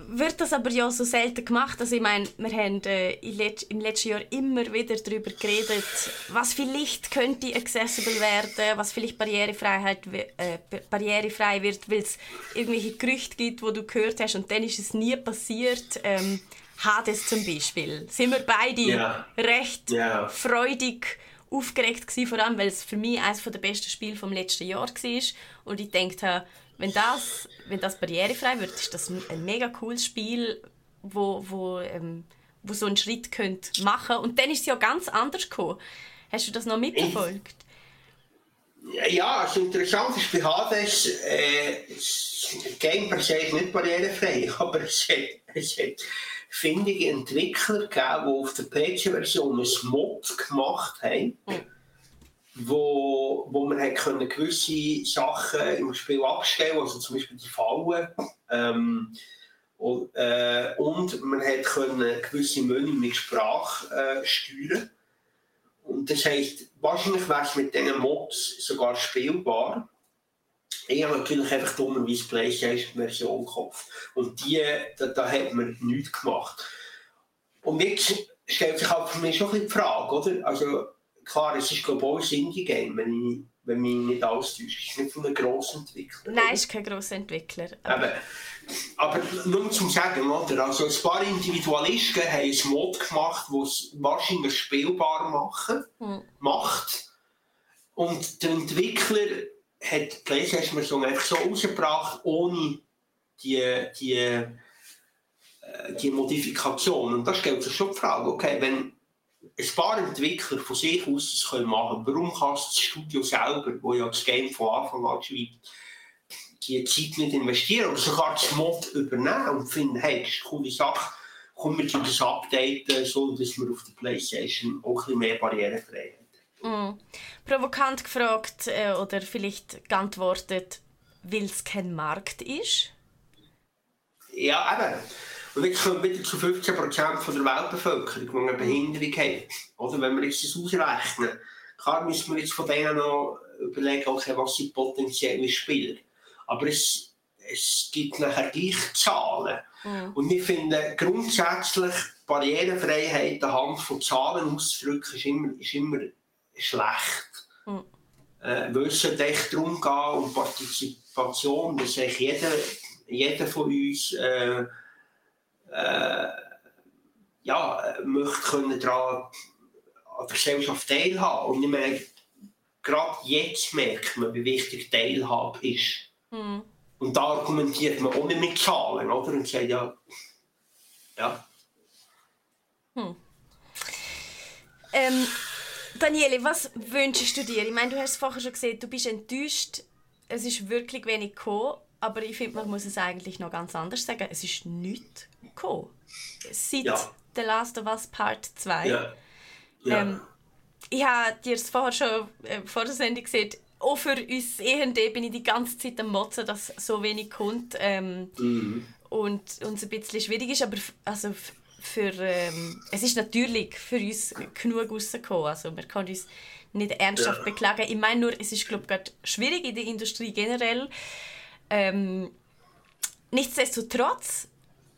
wird das aber ja so selten gemacht. Also ich meine, wir haben äh, im letzten Jahr immer wieder darüber geredet, was vielleicht könnte accessible werden, was vielleicht Barrierefreiheit, äh, barrierefrei wird, weil es irgendwelche Gerüchte gibt, wo du gehört hast und dann ist es nie passiert. Ähm, Hades zum Beispiel. Sind wir beide yeah. recht yeah. freudig aufgeregt gewesen, vor allem, weil es für mich eines der besten Spiele vom letzten Jahr war. Und ich dachte, wenn das, wenn das barrierefrei wird, ist das ein mega cooles Spiel, wo, wo, ähm, wo so einen Schritt könnt machen Und dann ist es ja ganz anders gekommen. Hast du das noch mitverfolgt? Ja, also interessant ist bei Hades, äh, das Game per se ist nicht barrierefrei, *laughs* aber es hat, es hat findige Entwickler gegeben, die auf der PC-Version ein Mod gemacht haben. Mhm wo, wo man hat können gewisse Sachen im Spiel abstellen also zum Beispiel die Fallen. Ähm, und, äh, und man hat können gewisse Menü mit Sprache äh, steuern. Und das heisst, wahrscheinlich wäre es mit diesen Mods sogar spielbar. Ich habe natürlich einfach dummerweise PlayStation-Version gekauft. Und die, da, da hat man nichts gemacht. Und jetzt stellt sich halt für mich schon ein die Frage, oder? Also, klar, es ist auch ein Indie-Game, wenn ich, wenn mich nicht alles täuscht. Es ist nicht von einem grossen Entwickler. Nein, es ist kein grosser Entwickler. Aber, aber nur zum Sagen, oder? Also ein paar Individualisten haben ein Mod gemacht, das es wahrscheinlich spielbar machen, hm. macht. Und der Entwickler hat die PlayStation-Version einfach so rausgebracht, ohne die, die, äh, die Modifikation. Und da stellt sich schon die Frage, okay, wenn ein paar Entwickler von sich aus das können machen warum kann das Studio selber, wo ja das Game von Anfang an schreibt, die Zeit nicht investieren oder sogar das Mod übernehmen und finden, hey, das ist eine coole Sache, kommen wir das updaten, so dass wir auf der Playstation auch ein mehr Barrierefreiheit haben. Mm. Provokant gefragt äh, oder vielleicht geantwortet, weil es kein Markt ist? Ja, eben. Und jetzt kommen wir wieder zu 15% von der Weltbevölkerung, die eine Behinderung hat. Oder wenn wir jetzt das ausrechnen, klar müssen wir jetzt von denen noch überlegen, okay, was sind potenzielle Spieler. Aber es, es gibt nachher gleich Zahlen. Mhm. Und wir finden grundsätzlich Barrierefreiheit anhand von Zahlen auszudrücken, ist immer, ist immer schlecht. Mhm. Äh, weil es echt darum geht, um Partizipation, dass eigentlich jeder, jeder von uns äh, äh, ja, möchte können daran an der Gesellschaft teilhaben. Und ich meine, gerade jetzt merkt man, wie wichtig Teilhabe ist. Mhm. Und da argumentiert man auch nicht mit Zahlen, oder? Und sagt ja, ja. Hm. Ähm, Daniele, was wünschst du dir? Ich meine, du hast es vorher schon gesehen, du bist enttäuscht. Es ist wirklich wenig gekommen, aber ich finde, man muss es eigentlich noch ganz anders sagen. Es ist nichts gekommen. Seit ja. The Last of Us Part 2. Ja. Ja. Ähm, ich habe dir es vorher schon äh, vor der Sendung gesehen, auch für uns EHD bin ich die ganze Zeit am Motzen, dass so wenig kommt ähm, mhm. und uns ein bisschen schwierig ist, aber also für, ähm, es ist natürlich für uns genug rausgekommen, also wir können uns nicht ernsthaft ja. beklagen. Ich meine nur, es ist glaube ich schwierig in der Industrie generell. Ähm, nichtsdestotrotz,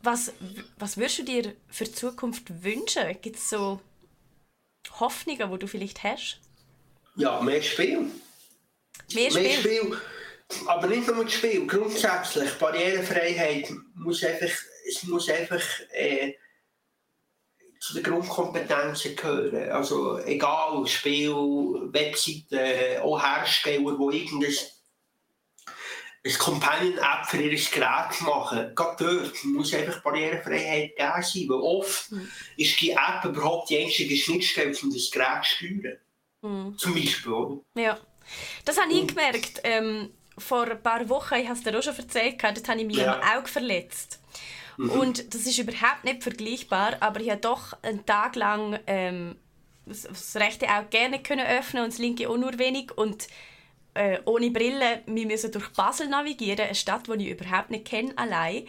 was, was würdest du dir für die Zukunft wünschen? Gibt es so Hoffnungen, die du vielleicht hast? Ja, mehr Spiel. Mehr Spiel? Mehr Spiel. Aber nicht nur das Spiel, grundsätzlich. Barrierefreiheit muss einfach, es muss einfach äh, zu den Grundkompetenzen gehören. Also egal, Spiel, Webseiten, auch Hersteller, die irgendein ein Companion-App für ihr Gerät machen. Gerade dort muss einfach Barrierefreiheit geben sein, weil oft mhm. ist die App überhaupt die einzige Schnittstelle, um das Gerät zu steuern. Mhm. Zum Beispiel, oder? Ja. Das habe ich gemerkt. Ähm, vor ein paar Wochen, ich habe es dir auch schon erzählt, dort habe ich mich ja. am Auge verletzt. Mhm. Und das ist überhaupt nicht vergleichbar, aber ich habe doch einen Tag lang ähm, das rechte Auge gerne können öffnen und das linke auch nur wenig. Und äh, ohne Brille, wir müssen durch Basel navigieren, eine Stadt, die ich überhaupt nicht kenne, allein,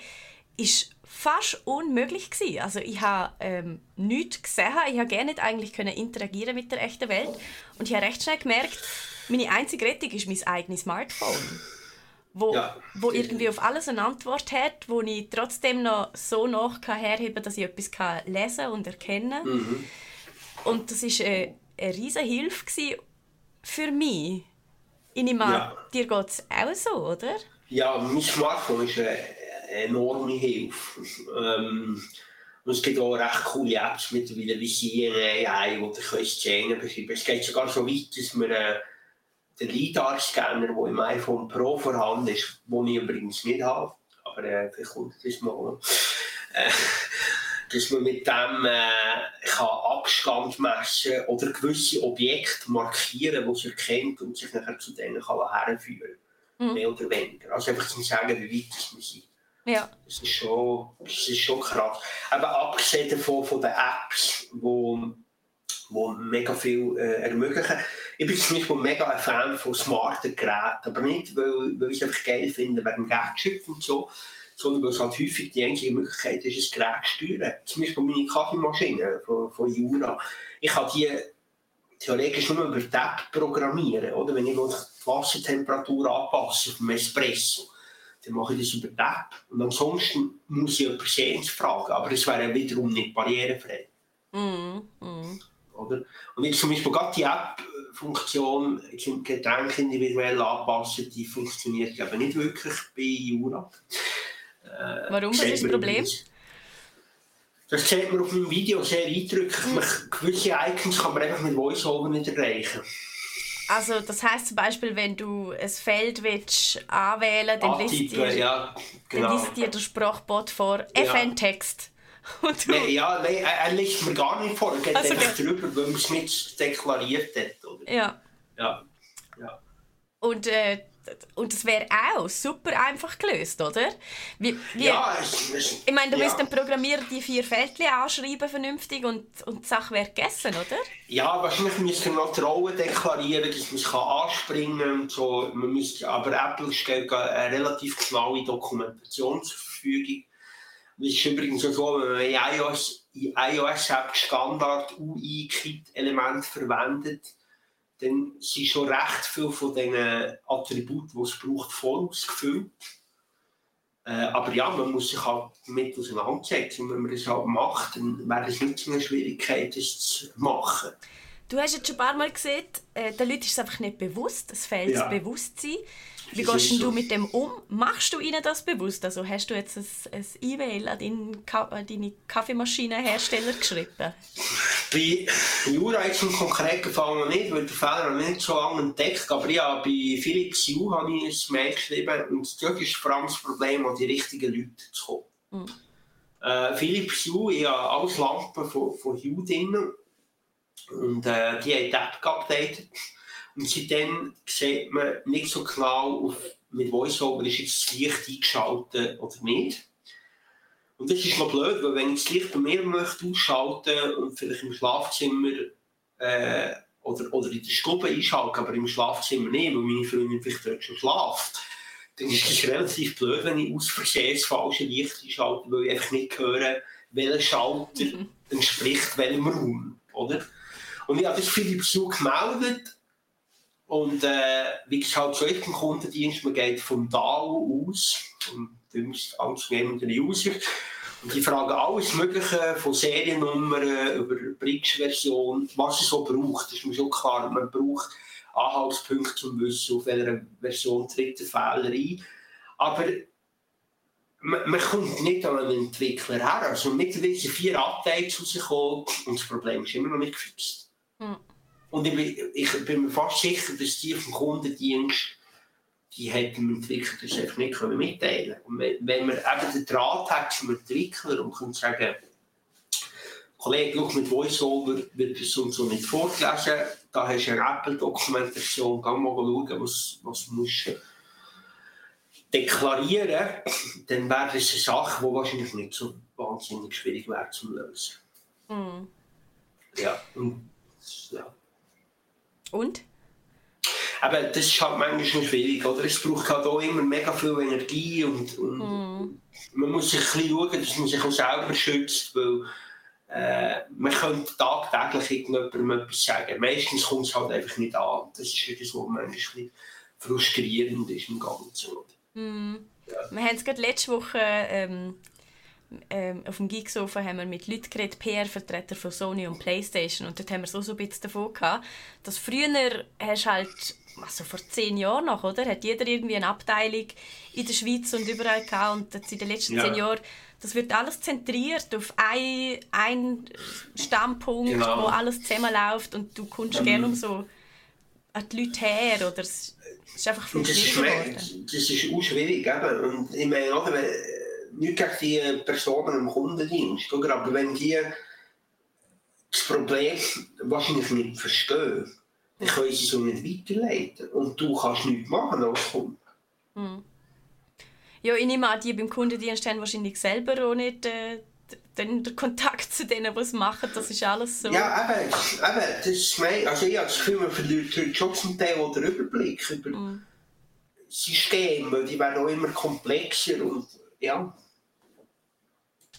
ist fast unmöglich gewesen. Also ich habe ähm, nichts gesehen, ich habe gerne nicht eigentlich können interagieren mit der echten Welt und ich habe recht schnell gemerkt, meine einzige Rettung ist mein eigenes Smartphone. Wo, ja. wo irgendwie auf alles eine Antwort hat, wo ich trotzdem noch so nach herheben dass ich etwas kann lesen und erkennen kann. Mhm. Und das war eine, eine riesige Hilfe für mich. Ich nehme an, ja. dir geht es auch so, oder? Ja, mein Smartphone ist eine enorme Hilfe. Ähm, und es gibt auch recht coole Apps mittlerweile wie Siri, AI, wo du Szenen beschreiben Es geht sogar so weit, dass wir äh, den LiDAR-Scanner, der im iPhone Pro vorhanden ist, den ich übrigens nicht habe, aber äh, vielleicht kommt das mal, äh, dass man mit dem äh, kann Abstand messen oder gewisse Objekte markieren, die es erkennt und sich nachher zu denen kann herführen kann. Mhm. Mehr oder weniger. Also einfach zu sagen, wie weit wir sind. Ja. Das ist schon, das ist schon krass. Aber abgesehen davon von den Apps, die wo mega viel äh, ermöglichen. Ich bin zum Beispiel mega ein Fan von smarten Geräten, aber nicht, weil, weil ich es einfach geil finde wegen Gadgets und so, sondern weil es halt häufig die einzige Möglichkeit ist, ein Gerät zu steuern. Zum Beispiel meine Kaffeemaschine von, von Jura. Ich kann die theoretisch nur über die App programmieren, oder? Wenn ich die Wassertemperatur anpasse auf dem Espresso, dann mache ich das über die App. Und ansonsten muss ich jemanden sehen fragen, aber es wäre wiederum nicht barrierefrei. Mm, mm. Oder? Und jetzt zum Beispiel gerade die App-Funktion, Getränke individuell anpassen, die funktioniert glaube nicht wirklich bei Jura. Äh, Warum? Was ist das Problem? Das sieht man auf meinem Video sehr eindrücklich. Hm. gewisse Icons kann man einfach mit VoiceOver nicht erreichen. Also das heißt zum Beispiel, wenn du ein Feld willst anwählen dann liest dir, ja, genau. dir der Sprachbot vor. FN-Text. *laughs* Nee, ja, nein, er liest mir gar nicht vor. Er geht also, einfach drüber, weil man es nicht deklariert hat. Oder? Ja. ja. ja. Und äh, und das wäre auch super einfach gelöst, oder? Wie, wie, ja, ich, ich, ich meine, du ja. müsst dem Programmierer die vier Feldchen anschreiben vernünftig und, und die Sache wäre gegessen, oder? Ja, wahrscheinlich müsste man noch die Rolle deklarieren, dass man kann anspringen kann. So. Man müsste, aber Apple stellt eine relativ genaue Dokumentation zur Verfügung. Das ist übrigens so, wenn man in iOS, in iOS Standard UI-Kit-Element verwendet, dann sind schon recht viele von diesen Attributen, die es braucht, vorausgefüllt. Äh, aber ja, man muss sich halt damit auseinandersetzen. wenn man das halt macht, dann wäre es nicht so eine Schwierigkeit, das zu machen. Du hast jetzt schon ein paar Mal gesehen, äh, den Leuten ist es einfach nicht bewusst, es fehlt ja. das Bewusstsein. Wie gehst so. du mit dem um? Machst du ihnen das bewusst? Also hast du jetzt ein E-Mail an deinen, deine Kaffeemaschinenhersteller geschrieben? *laughs* Bei Jura jetzt im konkreten Fall noch nicht, weil der Fehler noch nicht so lange entdeckt. Aber ja, bei Philips Hue habe ich ein Mail geschrieben und dort ist vor allem das Problem, an die richtigen Leute zu kommen. Mhm. Äh, Philips Hue, ich habe alles Lampen von, von Hue drin und äh, die haben die App geupdatet. Und seitdem sieht man nicht so genau, auf, mit VoiceOver ist jetzt das Licht eingeschaltet oder nicht. Und das ist noch blöd, weil wenn ich das Licht bei mir möchte ausschalten und vielleicht im Schlafzimmer äh, oder, oder in der Stube einschalten, aber im Schlafzimmer nicht, weil meine Freundin vielleicht dort schon schlaft, dann ist es relativ blöd, wenn ich aus Versehen das falsche Licht einschalte, weil ich einfach nicht höre, welcher Schalter mhm. *laughs* entspricht welchem Raum. Oder? Und ich habe das Philipp so gemeldet und äh, wie halt so ist im Kundendienst, man geht vom DAO aus, vom dümmsten anzunehmenden User. Und die fragen alles Mögliche von Seriennummern über Bridge-Version, was es so braucht. Das ist mir schon klar. Man braucht Anhaltspunkte zum Wissen, auf welcher Version tritt der Fehler ein. Aber man, man kommt nicht an einen Entwickler her. Also mittlerweile sind vier Updates rausgekommen und das Problem ist immer noch nicht gefixt. Hm. Und ich bin, ich bin mir fast sicher, dass die vom Kundendienst, die hätten dem Entwickler das einfach nicht können mitteilen Und wenn, wenn man eben den Draht hat zum Entwickler und kann sagen, Kollege, schau, mit VoiceOver wird das und so nicht vorgelesen, da hast du eine Apple-Dokumentation, geh mal schauen, was, was musst du deklarieren, dann wäre das eine Sache, die wahrscheinlich nicht so wahnsinnig schwierig wäre zu lösen. Mm. Ja, und ja. Und? Aber das ist halt manchmal schwierig, oder? Es braucht halt auch immer mega viel Energie und, und mm. man muss sich ein bisschen schauen, dass man sich auch selber schützt, weil äh, man könnte tagtäglich irgendjemandem etwas sagen. Meistens kommt es halt einfach nicht an. Das ist etwas, was manchmal ein bisschen frustrierend ist im Ganzen. Mm. Ja. Wir haben es gerade letzte Woche ähm, ähm, auf dem Geeksofa haben wir mit Leuten geredet, PR-Vertreter von Sony und Playstation und dort haben wir so, so ein bisschen davon gehabt, dass früher hast halt, also vor zehn Jahren noch, oder, hat jeder irgendwie eine Abteilung in der Schweiz und überall gehabt und jetzt in den letzten ja. zehn Jahren das wird alles zentriert auf einen Standpunkt, genau. wo alles zusammenläuft und du kommst ähm, gerne um so an die Leute her oder es ist einfach viel schwieriger geworden. Das ist auch schwierig, eben. und ich meine, oder, nicht gegen die Personen im Kundendienst, oder? aber wenn die das Problem wahrscheinlich nicht verstehen, dann können sie so nicht weiterleiten. Und du kannst nichts machen als Kunde. Hm. Ja, ich nehme an, die beim Kundendienst haben wahrscheinlich selber auch nicht äh, den, den Kontakt zu denen, die es machen. Das ist alles so. Ja, eben, eben das ist mein, also ich habe das Gefühl, man verliert schon zum Teil den Überblick über mm. Systeme, die werden auch immer komplexer und ja.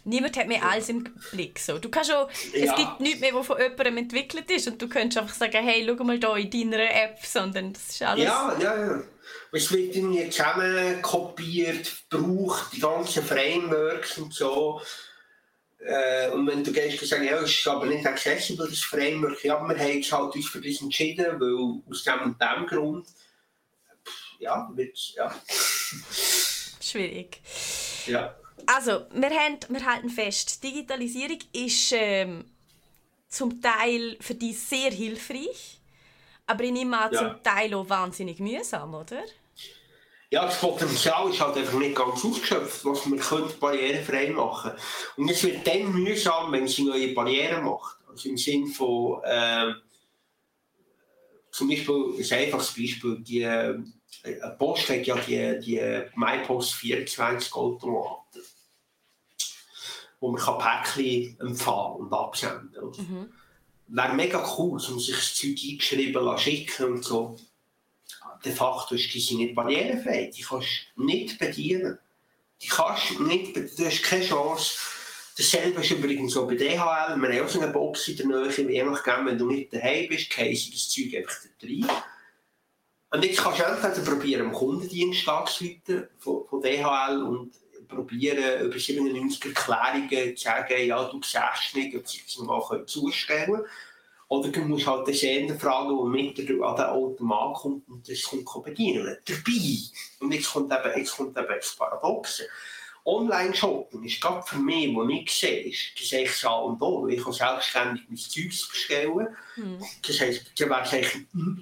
Niemand hat mehr alles im Blick. So. Du kannst auch, ja. Es gibt nichts mehr, was von jemandem entwickelt ist und du könntest einfach sagen, hey, schau mal hier in deiner App, sondern das ist alles... Ja, ja, ja. Es wird irgendwie zusammen kopiert, gebraucht, die ganzen Frameworks und so. Äh, und wenn du gehst und sagst, ja, es ist aber nicht accessible, das Framework, ja, wir haben uns halt uns für das entschieden, weil aus dem und dem Grund, ja, wird ja. Schwierig. Ja. Also, wir, haben, wir halten fest, Digitalisierung ist ähm, zum Teil für dich sehr hilfreich, aber ich nehme an, ja. zum Teil auch wahnsinnig mühsam, oder? Ja, das Potenzial ist halt einfach nicht ganz ausgeschöpft, was man könnte barrierefrei machen Und es wird dann mühsam, wenn sie neue Barrieren macht. Also im Sinne von, äh, zum Beispiel, ein einfaches Beispiel, die äh, Post hat ja die, die MyPost 24 Automaten wo man kann Päckchen empfangen und absenden kann. Mhm. Wäre mega cool, um sich das Zeug eingeschrieben zu schicken und so. De facto ist die nicht barrierefrei. Die kannst du nicht bedienen. Die kannst nicht, du hast keine Chance. Dasselbe ist übrigens so bei DHL. Wir haben auch so eine Box in der Nähe, je nachdem, wenn du nicht daheim bist, käse das Zeug einfach da rein. Und jetzt kannst du entweder probieren, am Kundendienst anzuleiten von, von DHL und probieren, über 97 Erklärungen zu sagen, ja, du siehst nicht, ob sie es mal zustellen können. Oder du musst halt den Schäden fragen, der mit an den Automat kommt und das kommt bedienen. Dabei, und jetzt kommt eben, jetzt kommt eben das Paradoxe, Online-Shopping ist gerade für mich, was ich sehe, ist, das ist und. Ich kann selbstständig mein Zeug bestellen. Mhm. Das heisst, da wäre es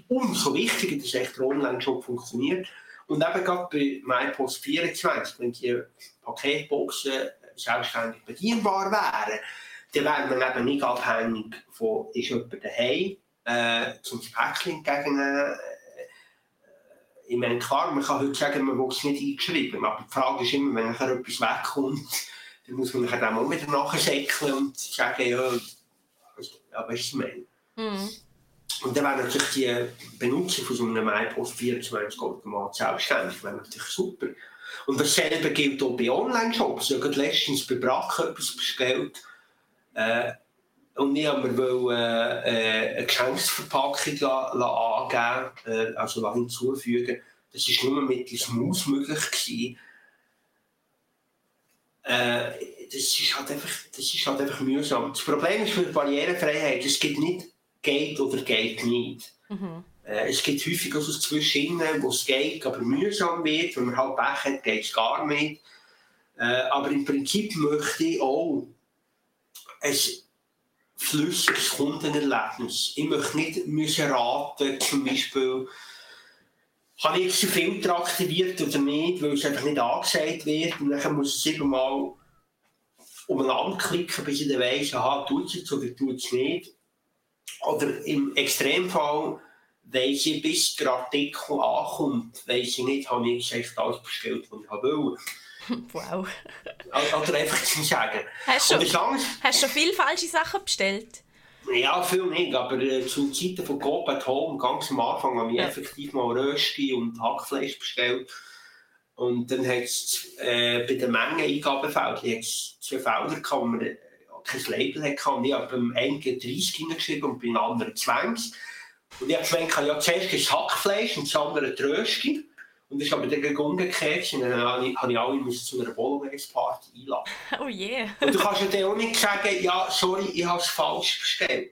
umso wichtiger, dass echt der Online-Shop funktioniert. Und eben gerade bei MyPost 24, wenn die Paketboxen selbstständig bedienbar wären, dann wäre man eben nicht abhängig von, ist jemand daheim, äh, zum Päckchen entgegennehmen, ich meine, klar, man kann heute sagen, man will es nicht eingeschrieben, aber die Frage ist immer, wenn nachher etwas wegkommt, dann muss man nachher auch wieder nachsäckeln und sagen, ja, ja weißt du, mein. Mhm. Und dann wäre natürlich die Benutzung von so einem MyPost 24 Automat selbstständig, wäre natürlich super. Und dasselbe gilt auch bei Online-Shops. Ich habe letztens bei Brack etwas bestellt. Äh, und ich habe mir äh, eine Geschenksverpackung angeben, äh, also hinzufügen. Das war nur mittels Maus möglich. Gewesen. Äh, das, ist halt einfach, das ist halt einfach mühsam. Das Problem ist für Barrierefreiheit, es gibt nicht geht oder geht nicht. Mhm. Äh, es gibt häufig also zwischen wo es geht, aber mühsam wird. Wenn man halt Pech hat, geht es gar nicht. Äh, aber im Prinzip möchte ich auch es flüssiges Kundenerlebnis. Ich möchte nicht müssen raten, zum Beispiel, habe ich jetzt den Filter aktiviert oder nicht, weil es einfach nicht angesagt wird. Und dann muss ich siebenmal umeinander klicken, bis ich dann weiss, aha, tut es jetzt oder tut es nicht. Oder im Extremfall weiss ich, bis der Artikel ankommt, weiss ich nicht, habe ich echt alles bestellt, was ich wollte. *laughs* Wow. Oder einfach zu sagen. Hast du schon, hast schon viele falsche Sachen bestellt? Ja, viel nicht, aber äh, zu Zeiten von Coop at Home, ganz am Anfang, habe ich ja. effektiv mal Rösti und Hackfleisch bestellt. Und dann hat es äh, bei den Mengeneingabefeldern zwei Felder gehabt, wo man äh, kein Label hatte. Und ich habe beim einen 30 hingeschrieben und beim anderen 20. Und ich habe gemeint, ja, zuerst das Hackfleisch und das andere die Rösti. Und ich habe dann umgekehrt und dann habe ich, habe ich alle zu einer Bolognese-Party einladen. *laughs* Oh je. Yeah. Und du kannst ja dann auch nicht sagen, ja, sorry, ich habe es falsch bestellt.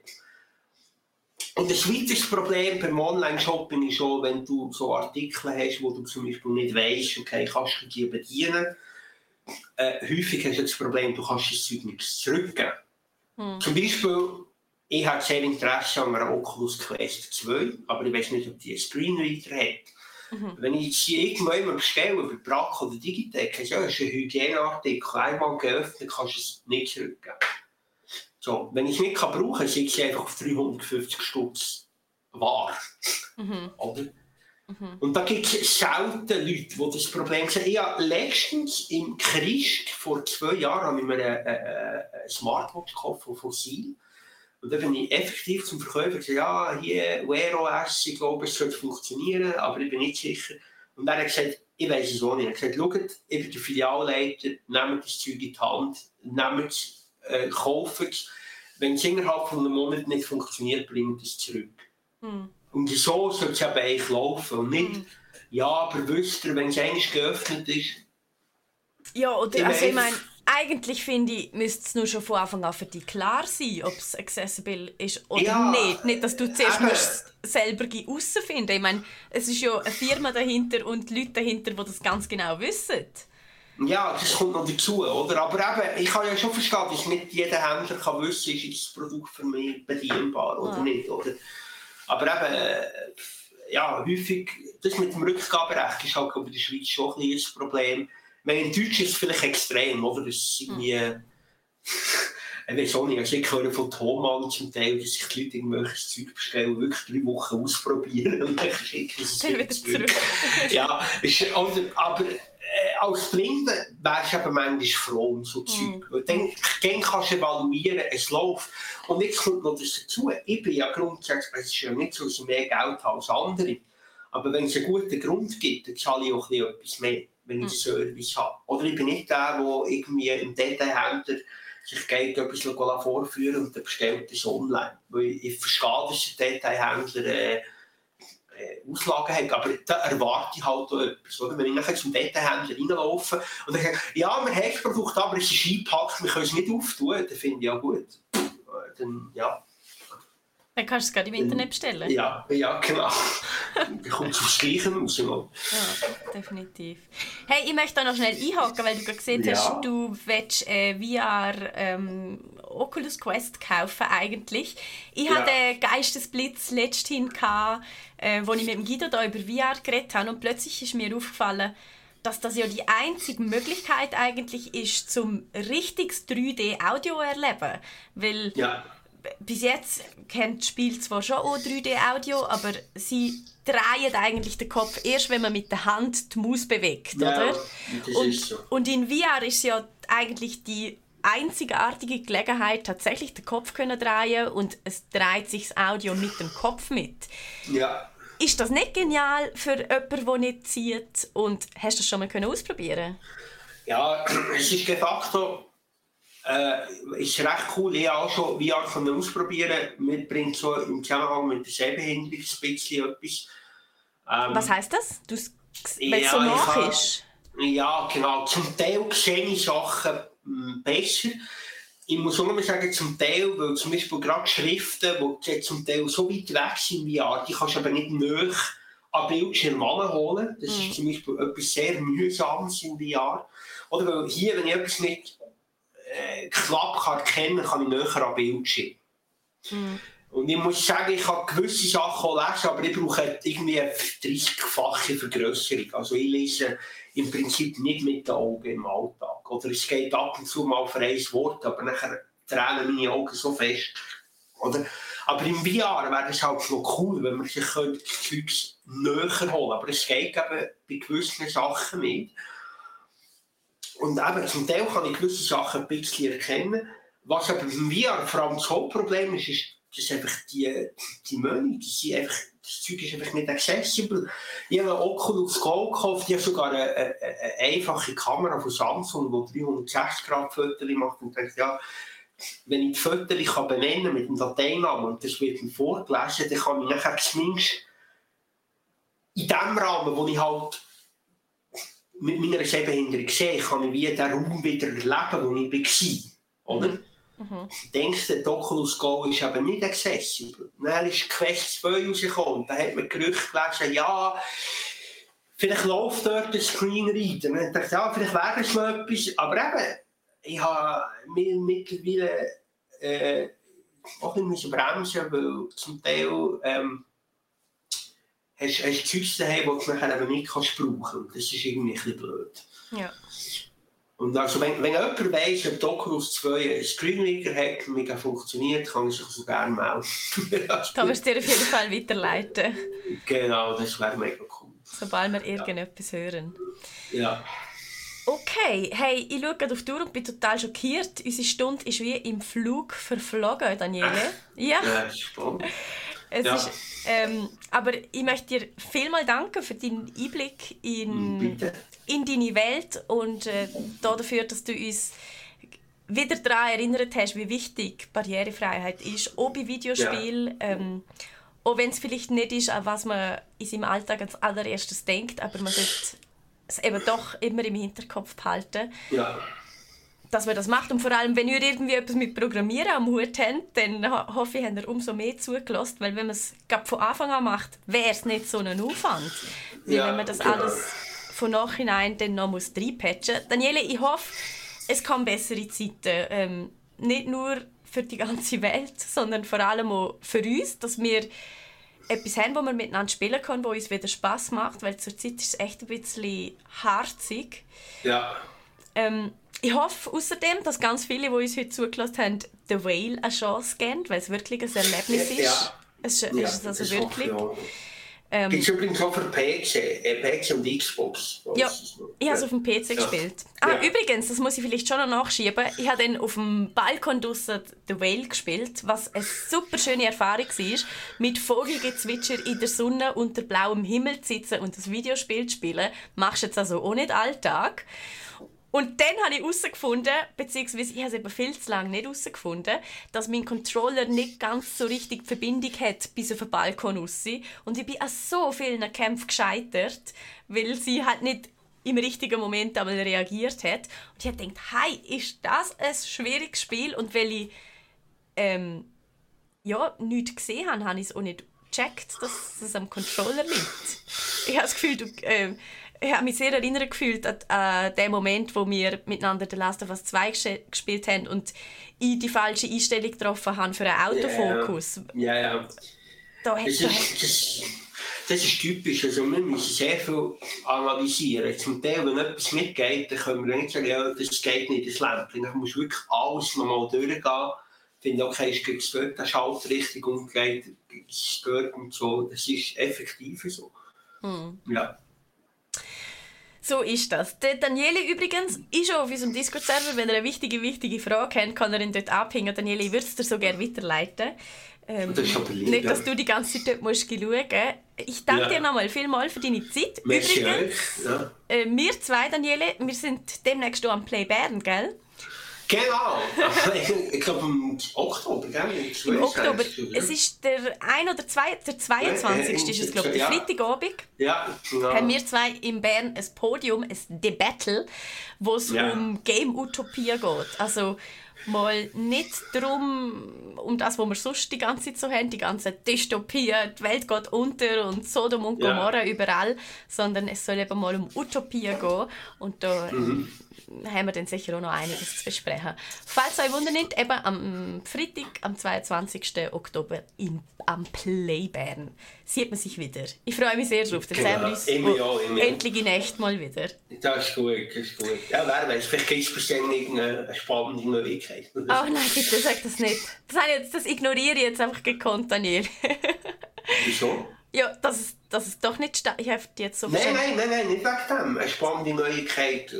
Und das weiteres Problem beim Online-Shopping ist schon, wenn du so Artikel hast, wo du zum Beispiel nicht weißt, okay, kannst du die bedienen. Äh, häufig hast du das Problem, du kannst das Zeug nicht zurückgeben. Hm. Zum Beispiel, ich habe sehr Interesse an einer Oculus Quest 2, aber ich weiß nicht, ob die einen Screenreader hat. Mhm. Wenn ich jetzt hier irgendjemand bestelle, über Brack oder Digitec, ja, ist ein Hygieneartikel, einmal geöffnet, kannst du es nicht zurückgeben. So, wenn ich es nicht kann brauchen kann, sind sie einfach auf 350 Stutz wahr. Mhm. Oder? Mhm. Und da gibt es selten Leute, die das Problem sehen. Ich habe letztens im Christ vor zwei Jahren habe ich mir eine, eine, eine Smartwatch gekauft von Fossil. Und dann bin ich effektiv zum Verkäufer gesagt, ja, hier, Wear OS, ich glaube, es sollte funktionieren, aber ich bin nicht sicher. Und dann hat er gesagt, ich weiß es auch nicht. Er hat gesagt, schaut, ich bin der Filialleiter, nehmt das Zeug in die Hand, nehmt es, äh, kauft es. Wenn es innerhalb von einem Monat nicht funktioniert, bringt es zurück. Hm. Und so soll es eben eigentlich laufen. Und nicht, hm. ja, aber wisst ihr, wenn es eigentlich geöffnet ist. Ja, oder also ich meine eigentlich finde ich, müsste es nur schon von Anfang an für dich klar sein, ob es accessible ist oder ja, nicht. Nicht, dass du zuerst musst selber herausfinden Ich meine, es ist ja eine Firma dahinter und Leute dahinter, die das ganz genau wissen. Ja, das kommt noch dazu, oder? Aber eben, ich kann ja schon verstehen, dass nicht jeder Händler kann wissen, ist das Produkt für mich bedienbar oder ja. nicht, oder? Aber eben, äh, ja, häufig, das mit dem Rückgaberecht ist halt in der Schweiz schon ein, ein Problem meine, in Deutsch ist es vielleicht extrem, oder? Das ist irgendwie. Hm. *laughs* ich weiß auch nicht, also ich höre von Thomann zum Teil, dass sich die Leute irgendwelches Zeug bestellen, wirklich drei Wochen ausprobieren *laughs* und dann schicken sie es wieder zurück. *laughs* ja, ist, oder, aber äh, als Blinde wärst du eben manchmal froh um so Zeug. Mhm. Dann, dann kannst du evaluieren, es läuft. Und jetzt kommt noch das dazu, ich bin ja grundsätzlich, es ist ja nicht so, dass ich mehr Geld habe als andere, aber wenn es einen guten Grund gibt, dann zahle ich auch etwas mehr wenn ich hm. Service habe. Oder ich bin nicht der, der irgendwie im Detailhändler sich geht, etwas vorführen und dann bestellt es online. Weil ich verstehe, dass der Detailhändler äh, äh, Auslagen hat. Aber da erwarte ich halt auch etwas. Oder? Wenn ich nachher zum Detailhändler reinlaufe und dann sage, ja, wir haben das Produkt, aber es ist eingepackt, wir können es nicht auftun, dann finde ich ja gut. Dann, ja. Dann kannst du es gerade im Internet bestellen. Ja, ja genau. *laughs* Dann kommt es aufs Gleiche raus. Ja, definitiv. Hey, ich möchte da noch schnell einhaken, weil du gerade gesehen ja. hast, du willst äh, VR ähm, Oculus Quest kaufen eigentlich. Ich ja. hatte Geistesblitz letzthin, gehabt, äh, wo ich mit dem Guido da über VR geredet habe und plötzlich ist mir aufgefallen, dass das ja die einzige Möglichkeit eigentlich ist, zum richtiges 3D-Audio erleben. Weil ja bis jetzt kennt das Spiel zwar schon auch 3D-Audio, aber sie drehen eigentlich den Kopf erst, wenn man mit der Hand die Maus bewegt, ja, oder? Und, so. und, in VR ist ja eigentlich die einzigartige Gelegenheit, tatsächlich den Kopf können drehen und es dreht sich das Audio mit dem Kopf mit. Ja. Ist das nicht genial für jemanden, der nicht sieht? Und hast du das schon mal ausprobieren Ja, *clears throat* es ist de facto äh, ist recht cool. Ich habe auch schon VR können ausprobieren. Mir bringt so im Zusammenhang mit der Sehbehinderung ein bisschen etwas. Ähm, Was heisst das? Du, wenn es so nach ist? Ja, genau. Zum Teil sehe ich Sachen hm, besser. Ich muss auch mal sagen, zum Teil, weil zum Beispiel gerade Schriften, die zum Teil so weit weg sind wie VR, die kannst du aber nicht näher an Bildschirm holen. Das mhm. ist zum Beispiel etwas sehr mühsames in VR. Oder weil hier, wenn ich etwas nicht äh, knapp kann erkennen kann, ich näher an Bildschirm. Mhm. Und ich muss sagen, ich kann gewisse Sachen lesen, aber ich brauche irgendwie eine 30-fache Vergrößerung. Also ich lese im Prinzip nicht mit den Augen im Alltag. Oder es geht ab und zu mal für ein Wort, aber nachher tränen meine Augen so fest. Oder? Aber im VR wäre es halt noch cool, wenn man sich Zeugs näher holen könnte. Aber es geht eben bei gewissen Sachen nicht. Und eben, zum Teil kann ich gewisse Sachen ein bisschen erkennen. Was aber VR vor allem das Hauptproblem ist, ist, dass einfach die, die Menü, die sind einfach, das Zeug ist einfach nicht accessible. Ich habe einen Oculus Go gekauft, ich habe sogar eine, eine, eine einfache Kamera von Samsung, die 360 Grad Fotos macht und denkt, ja, wenn ich die Fotos kann benennen mit dem Dateinamen und das wird mir vorgelesen, dann kann ich nachher zumindest in dem Rahmen, wo ich halt Raum wieder erleben, wo ich war. Oder? Mhm. Denkst du, der Oculus Go ist eben nicht accessible. Dann ist Quest 2 rausgekommen. Da hat man Gerüchte gelesen, ja, vielleicht läuft dort ein Screenreader. Und ich dachte, ja, vielleicht wäre das mal etwas. Aber eben, ich habe mir mittlerweile äh, auch ein bisschen bremsen, weil zum Teil ähm, hast, hast Zeugs daheim, die du nachher eben nicht kannst brauchen kannst. Das ist irgendwie ein bisschen blöd. Ja. Und also, wenn, wenn jemand weiss, ob Oculus 2 einen Screenreader hat und mega funktioniert, kann ich sich so gerne melden. kann man es dir auf jeden Fall weiterleiten. Genau, das wäre mega cool. Sobald wir irgendetwas ja. hören. Ja. Okay, hey, ich schaue gerade auf die Uhr und bin total schockiert. Unsere Stunde ist wie im Flug verflogen, Daniele. Ja. Ja, spannend. Es ja. ist, ähm, aber ich möchte dir vielmal danken für deinen Einblick in, in deine Welt und äh, dafür, dass du uns wieder daran erinnert hast, wie wichtig Barrierefreiheit ist, auch bei Videospielen. Ja. Ähm, auch wenn es vielleicht nicht ist, an was man in seinem Alltag als allererstes denkt, aber man sollte es eben doch immer im Hinterkopf behalten. Ja dass man das macht. Und vor allem, wenn ihr irgendwie etwas mit Programmieren am Hut habt, dann hoffe ich, habt ihr umso mehr zugelassen. Weil wenn man es von Anfang an macht, wäre es nicht so ein Aufwand. Wie ja, wenn man das genau. alles von nachhinein dann noch muss reinpatchen muss. Daniele, ich hoffe, es kommen bessere Zeiten. Ähm, nicht nur für die ganze Welt, sondern vor allem auch für uns, dass wir etwas haben, wo wir miteinander spielen können, wo uns wieder Spass macht, weil zurzeit ist es echt ein bisschen harzig. Ja. Ähm, ich hoffe außerdem, dass ganz viele, die uns heute zugelassen haben, The Whale eine Chance geben, weil es wirklich ein Erlebnis ist. Ja. Es ist, ja, ist es also ist wirklich. Ähm, Gibt es übrigens auch für PC, äh, PC und Xbox. Ja, ich habe es auf dem PC ja. gespielt. Ah, ja. übrigens, das muss ich vielleicht schon noch nachschieben. Ich habe dann auf dem Balkon draussen The Whale gespielt, was eine super schöne Erfahrung war, mit Vogelgezwitscher in der Sonne unter blauem Himmel zu sitzen und das Videospiel zu spielen. Machst du jetzt also auch nicht alltag. Und dann habe ich herausgefunden, beziehungsweise ich habe es eben viel zu lange nicht herausgefunden, dass mein Controller nicht ganz so richtig die Verbindung hat bis auf den Balkon raus. Und ich bin an so vielen Kämpfen gescheitert, weil sie halt nicht im richtigen Moment einmal reagiert hat. Und ich habe gedacht, hey, ist das ein schwieriges Spiel? Und weil ich ähm, ja, nichts gesehen habe, habe ich es auch nicht gecheckt, dass es am Controller liegt. Ich habe das Gefühl, du, äh, ich habe mich sehr erinnert gefühlt an, an den Moment, wo wir miteinander The Last of Us 2 gespielt haben und ich die falsche Einstellung getroffen habe für einen Autofokus. Ja, ja. ja. Da das, ist, das, das ist typisch. Also wir müssen sehr viel analysieren. Zum Teil, wenn etwas mitgeht, dann können wir nicht sagen, ja, das geht nicht, das Lämpchen. Dann muss wirklich alles nochmal durchgehen. Finde, okay, ist es dort, der Schalter richtig umgeht, es dort und so. Das ist effektiv so. Hm. Ja. So ist das. Der Daniele übrigens ist schon auf unserem Discord-Server. Wenn er eine wichtige, wichtige Frage hat, kann er ihn dort abhängen. Daniele, ich würde es dir so gerne weiterleiten. Ähm, das lieb, nicht, dass du die ganze Zeit dort musst schauen musst. Ich danke ja. dir nochmal vielmals für deine Zeit. Merci übrigens, ja. äh, wir zwei, Daniele, wir sind demnächst am Play Bern, gell? Genau, *laughs* ich glaube im Oktober, gell? Im Oktober. Es ist der 1 oder zwei, der 22. Ja, ist es, glaube ich, der Freitagabend. Ja, genau. Haben wir zwei in Bern ein Podium, ein Debattle, wo es ja. um Game-Utopie geht. Also mal nicht darum, um das, was wir sonst die ganze Zeit so haben, die ganze Dystopie, die Welt geht unter und Sodom und Gomorra ja. überall, sondern es soll eben mal um Utopie gehen. Und da mhm haben wir dann sicher auch noch einiges zu besprechen. Falls euch Wunder nicht, eben am Freitag, am 22. Oktober in, am Playbären sieht man sich wieder. Ich freue mich sehr drauf. Dann genau. sehen wir uns immer, immer. endlich in echt mal wieder. Das ist gut, das ist gut. Ja, wer weiß, vielleicht gibt es bestimmt eine spannende Möglichkeit. Oh nein, bitte sag das nicht. Das, jetzt, das ignoriere ich jetzt einfach gekonnt, Daniel. Wieso? Ja, dass es, dass es doch nicht statt. Ich habe jetzt so Nein, nein, nein, nein, nicht wegen dem. Eine spannende Neuigkeit. Äh,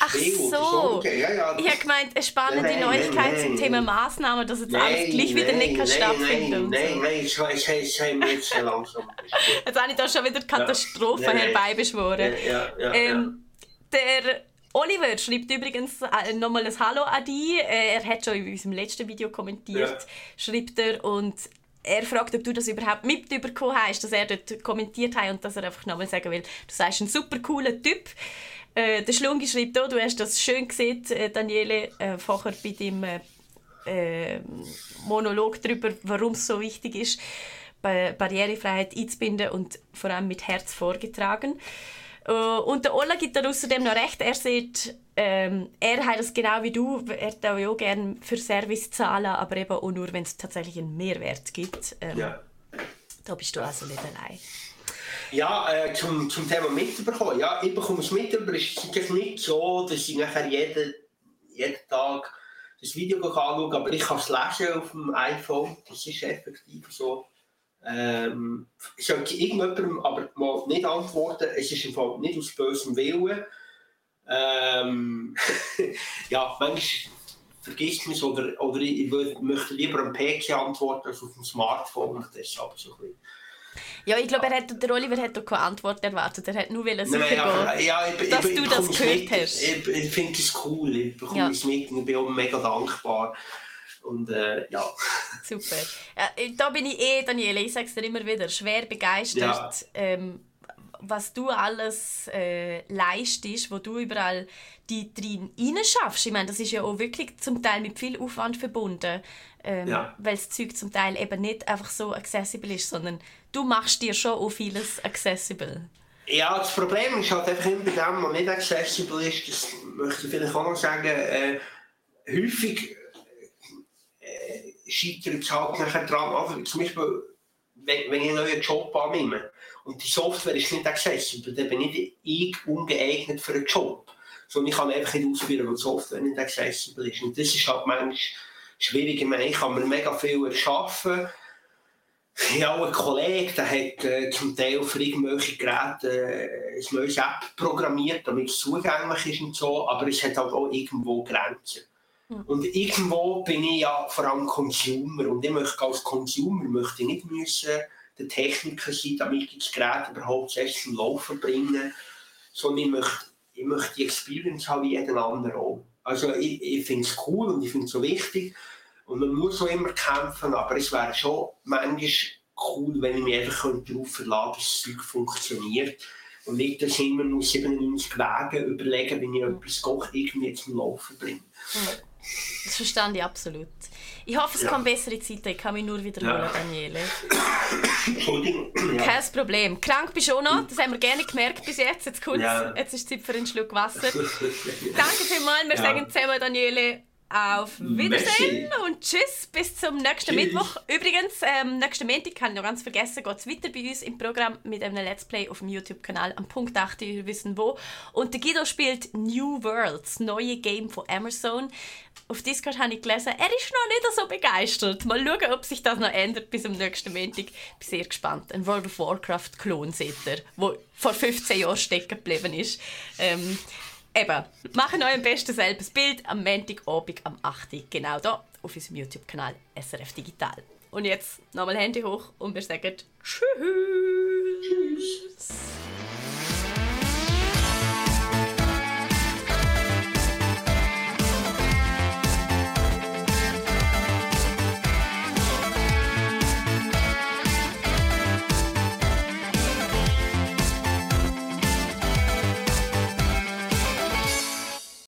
Ach so. so. Ja, ja, ich habe gemeint, eine spannende nein, Neuigkeit nein, zum Thema Massnahmen, dass jetzt alles gleich wieder nicht kann stattfinden Nein, nein, nein, ich weiß, es haben wir jetzt langsam. *laughs* jetzt habe ich da schon wieder Katastrophen ja. herbeibeschworen. Ja, ja, ähm, der Oliver schreibt übrigens äh, nochmal ein Hallo an dich. Äh, er hat schon in unserem letzten Video kommentiert, schreibt er. Und er fragt, ob du das überhaupt mitbekommen hast, dass er dort kommentiert hat und dass er einfach nochmal sagen will, du seist ein super cooler Typ. Äh, der Schlungi schreibt auch, du hast das schön gesehen, äh, Daniele, äh, vorher bei deinem äh, äh, Monolog darüber, warum es so wichtig ist, Barrierefreiheit einzubinden und vor allem mit Herz vorgetragen. Äh, und der Ola gibt da außerdem noch recht. Er sieht, ähm, er hat es genau wie du. Er ja auch gerne für Service zahlen, aber eben auch nur, wenn es tatsächlich einen Mehrwert gibt. Ähm, ja. Da bist du also nicht allein. Ja, äh, zum, zum Thema mitbekommen. Ja, ich bekomme es mit, aber es ist nicht so, dass ich nachher jeden, jeden Tag das Video anschaue, aber ich kann es lesen auf dem iPhone. Das ist effektiv so. Ähm, sollte irgendjemandem aber mal nicht antworten, es ist im Fall nicht aus bösem Willen. Ähm, *laughs* ja, manchmal vergisst man es oder, oder ich, ich möchte lieber am PC antworten als auf dem Smartphone. Deshalb so ein bisschen. Ja, ich glaube, der Oliver hat doch keine Antwort erwartet. Er hat nur sicher Nein, aber, ja, ich, dass ich, du das gehört mit, hast. Ich, ich finde es cool. Ich bekomme ja. es mit und ich bin auch mega dankbar. Und äh, ja. Super. Äh, da bin ich eh, Daniele, ich sage es dir immer wieder, schwer begeistert, ja. ähm, was du alles äh, leistest, wo du überall die drin schaffst. Ich meine, das ist ja auch wirklich zum Teil mit viel Aufwand verbunden, ähm, ja. weil das Zeug zum Teil eben nicht einfach so accessible ist, sondern du machst dir schon auch vieles accessible. Ja, das Problem ist halt einfach immer bei dem, was nicht accessible ist, das möchte ich vielleicht auch noch sagen, äh, häufig scheitert es halt nachher dran. Also zum Beispiel, wenn, wenn ich einen neuen Job annehme und die Software ist nicht accessible, dann bin ich, ich ungeeignet für einen Job. Sondern ich kann einfach nicht ausführen, weil die Software nicht accessible ist. Und das ist halt manchmal schwierig. Ich, meine, ich kann mir mega viel erschaffen. Ich habe einen Kollegen, der hat äh, zum Teil für irgendwelche Geräte äh, ein neues App programmiert, damit es zugänglich ist und so, aber es hat halt auch irgendwo Grenzen. Und irgendwo bin ich ja vor allem Consumer und ich möchte als Consumer möchte ich nicht müssen der Techniker sein, damit ich das Gerät überhaupt erst zum Laufen bringen, sondern ich möchte ich möchte die Experience haben wie jeden anderen auch. Also ich, ich finde es cool und ich finde es so wichtig. Und man muss so immer kämpfen, aber es wäre schon manchmal cool, wenn ich mich einfach darauf verlassen könnte, dass das Zeug funktioniert. Und nicht, dass ich immer nur 97 Wege überlegen, wenn ich etwas koche, irgendwie zum Laufen bringe. Das verstehe ich absolut. Ich hoffe, es ja. kommen bessere Zeiten. Ich kann mich nur wiederholen, ja. Daniele. Entschuldigung. Ja. Kein Problem. Krank bist du auch noch. Das haben wir gerne gemerkt bis jetzt. Jetzt, ja. jetzt ist Zeit für einen Schluck Wasser. *laughs* Danke vielmals. Wir sagen zusammen, Daniele, auf Wiedersehen Merci. und tschüss, bis zum nächsten tschüss. Mittwoch. Übrigens, ähm, nächsten Montag, habe ich noch ganz vergessen, geht es weiter bei uns im Programm mit einem Let's Play auf dem YouTube-Kanal am Punkt 8, ihr wissen wo. Und der Guido spielt New Worlds, neue Game von Amazon. Auf Discord habe ich gelesen, er ist noch nicht so begeistert. Mal schauen, ob sich das noch ändert bis zum nächsten Montag. Bin sehr gespannt. Ein World of Warcraft-Klon seht ihr, der vor 15 Jahren stecken geblieben ist. Ähm, Eben, machen euer bestes selbes Bild am Montagabend am 8. Genau da auf unserem YouTube-Kanal SRF Digital. Und jetzt nochmal Handy hoch und wir sagen Tschüss.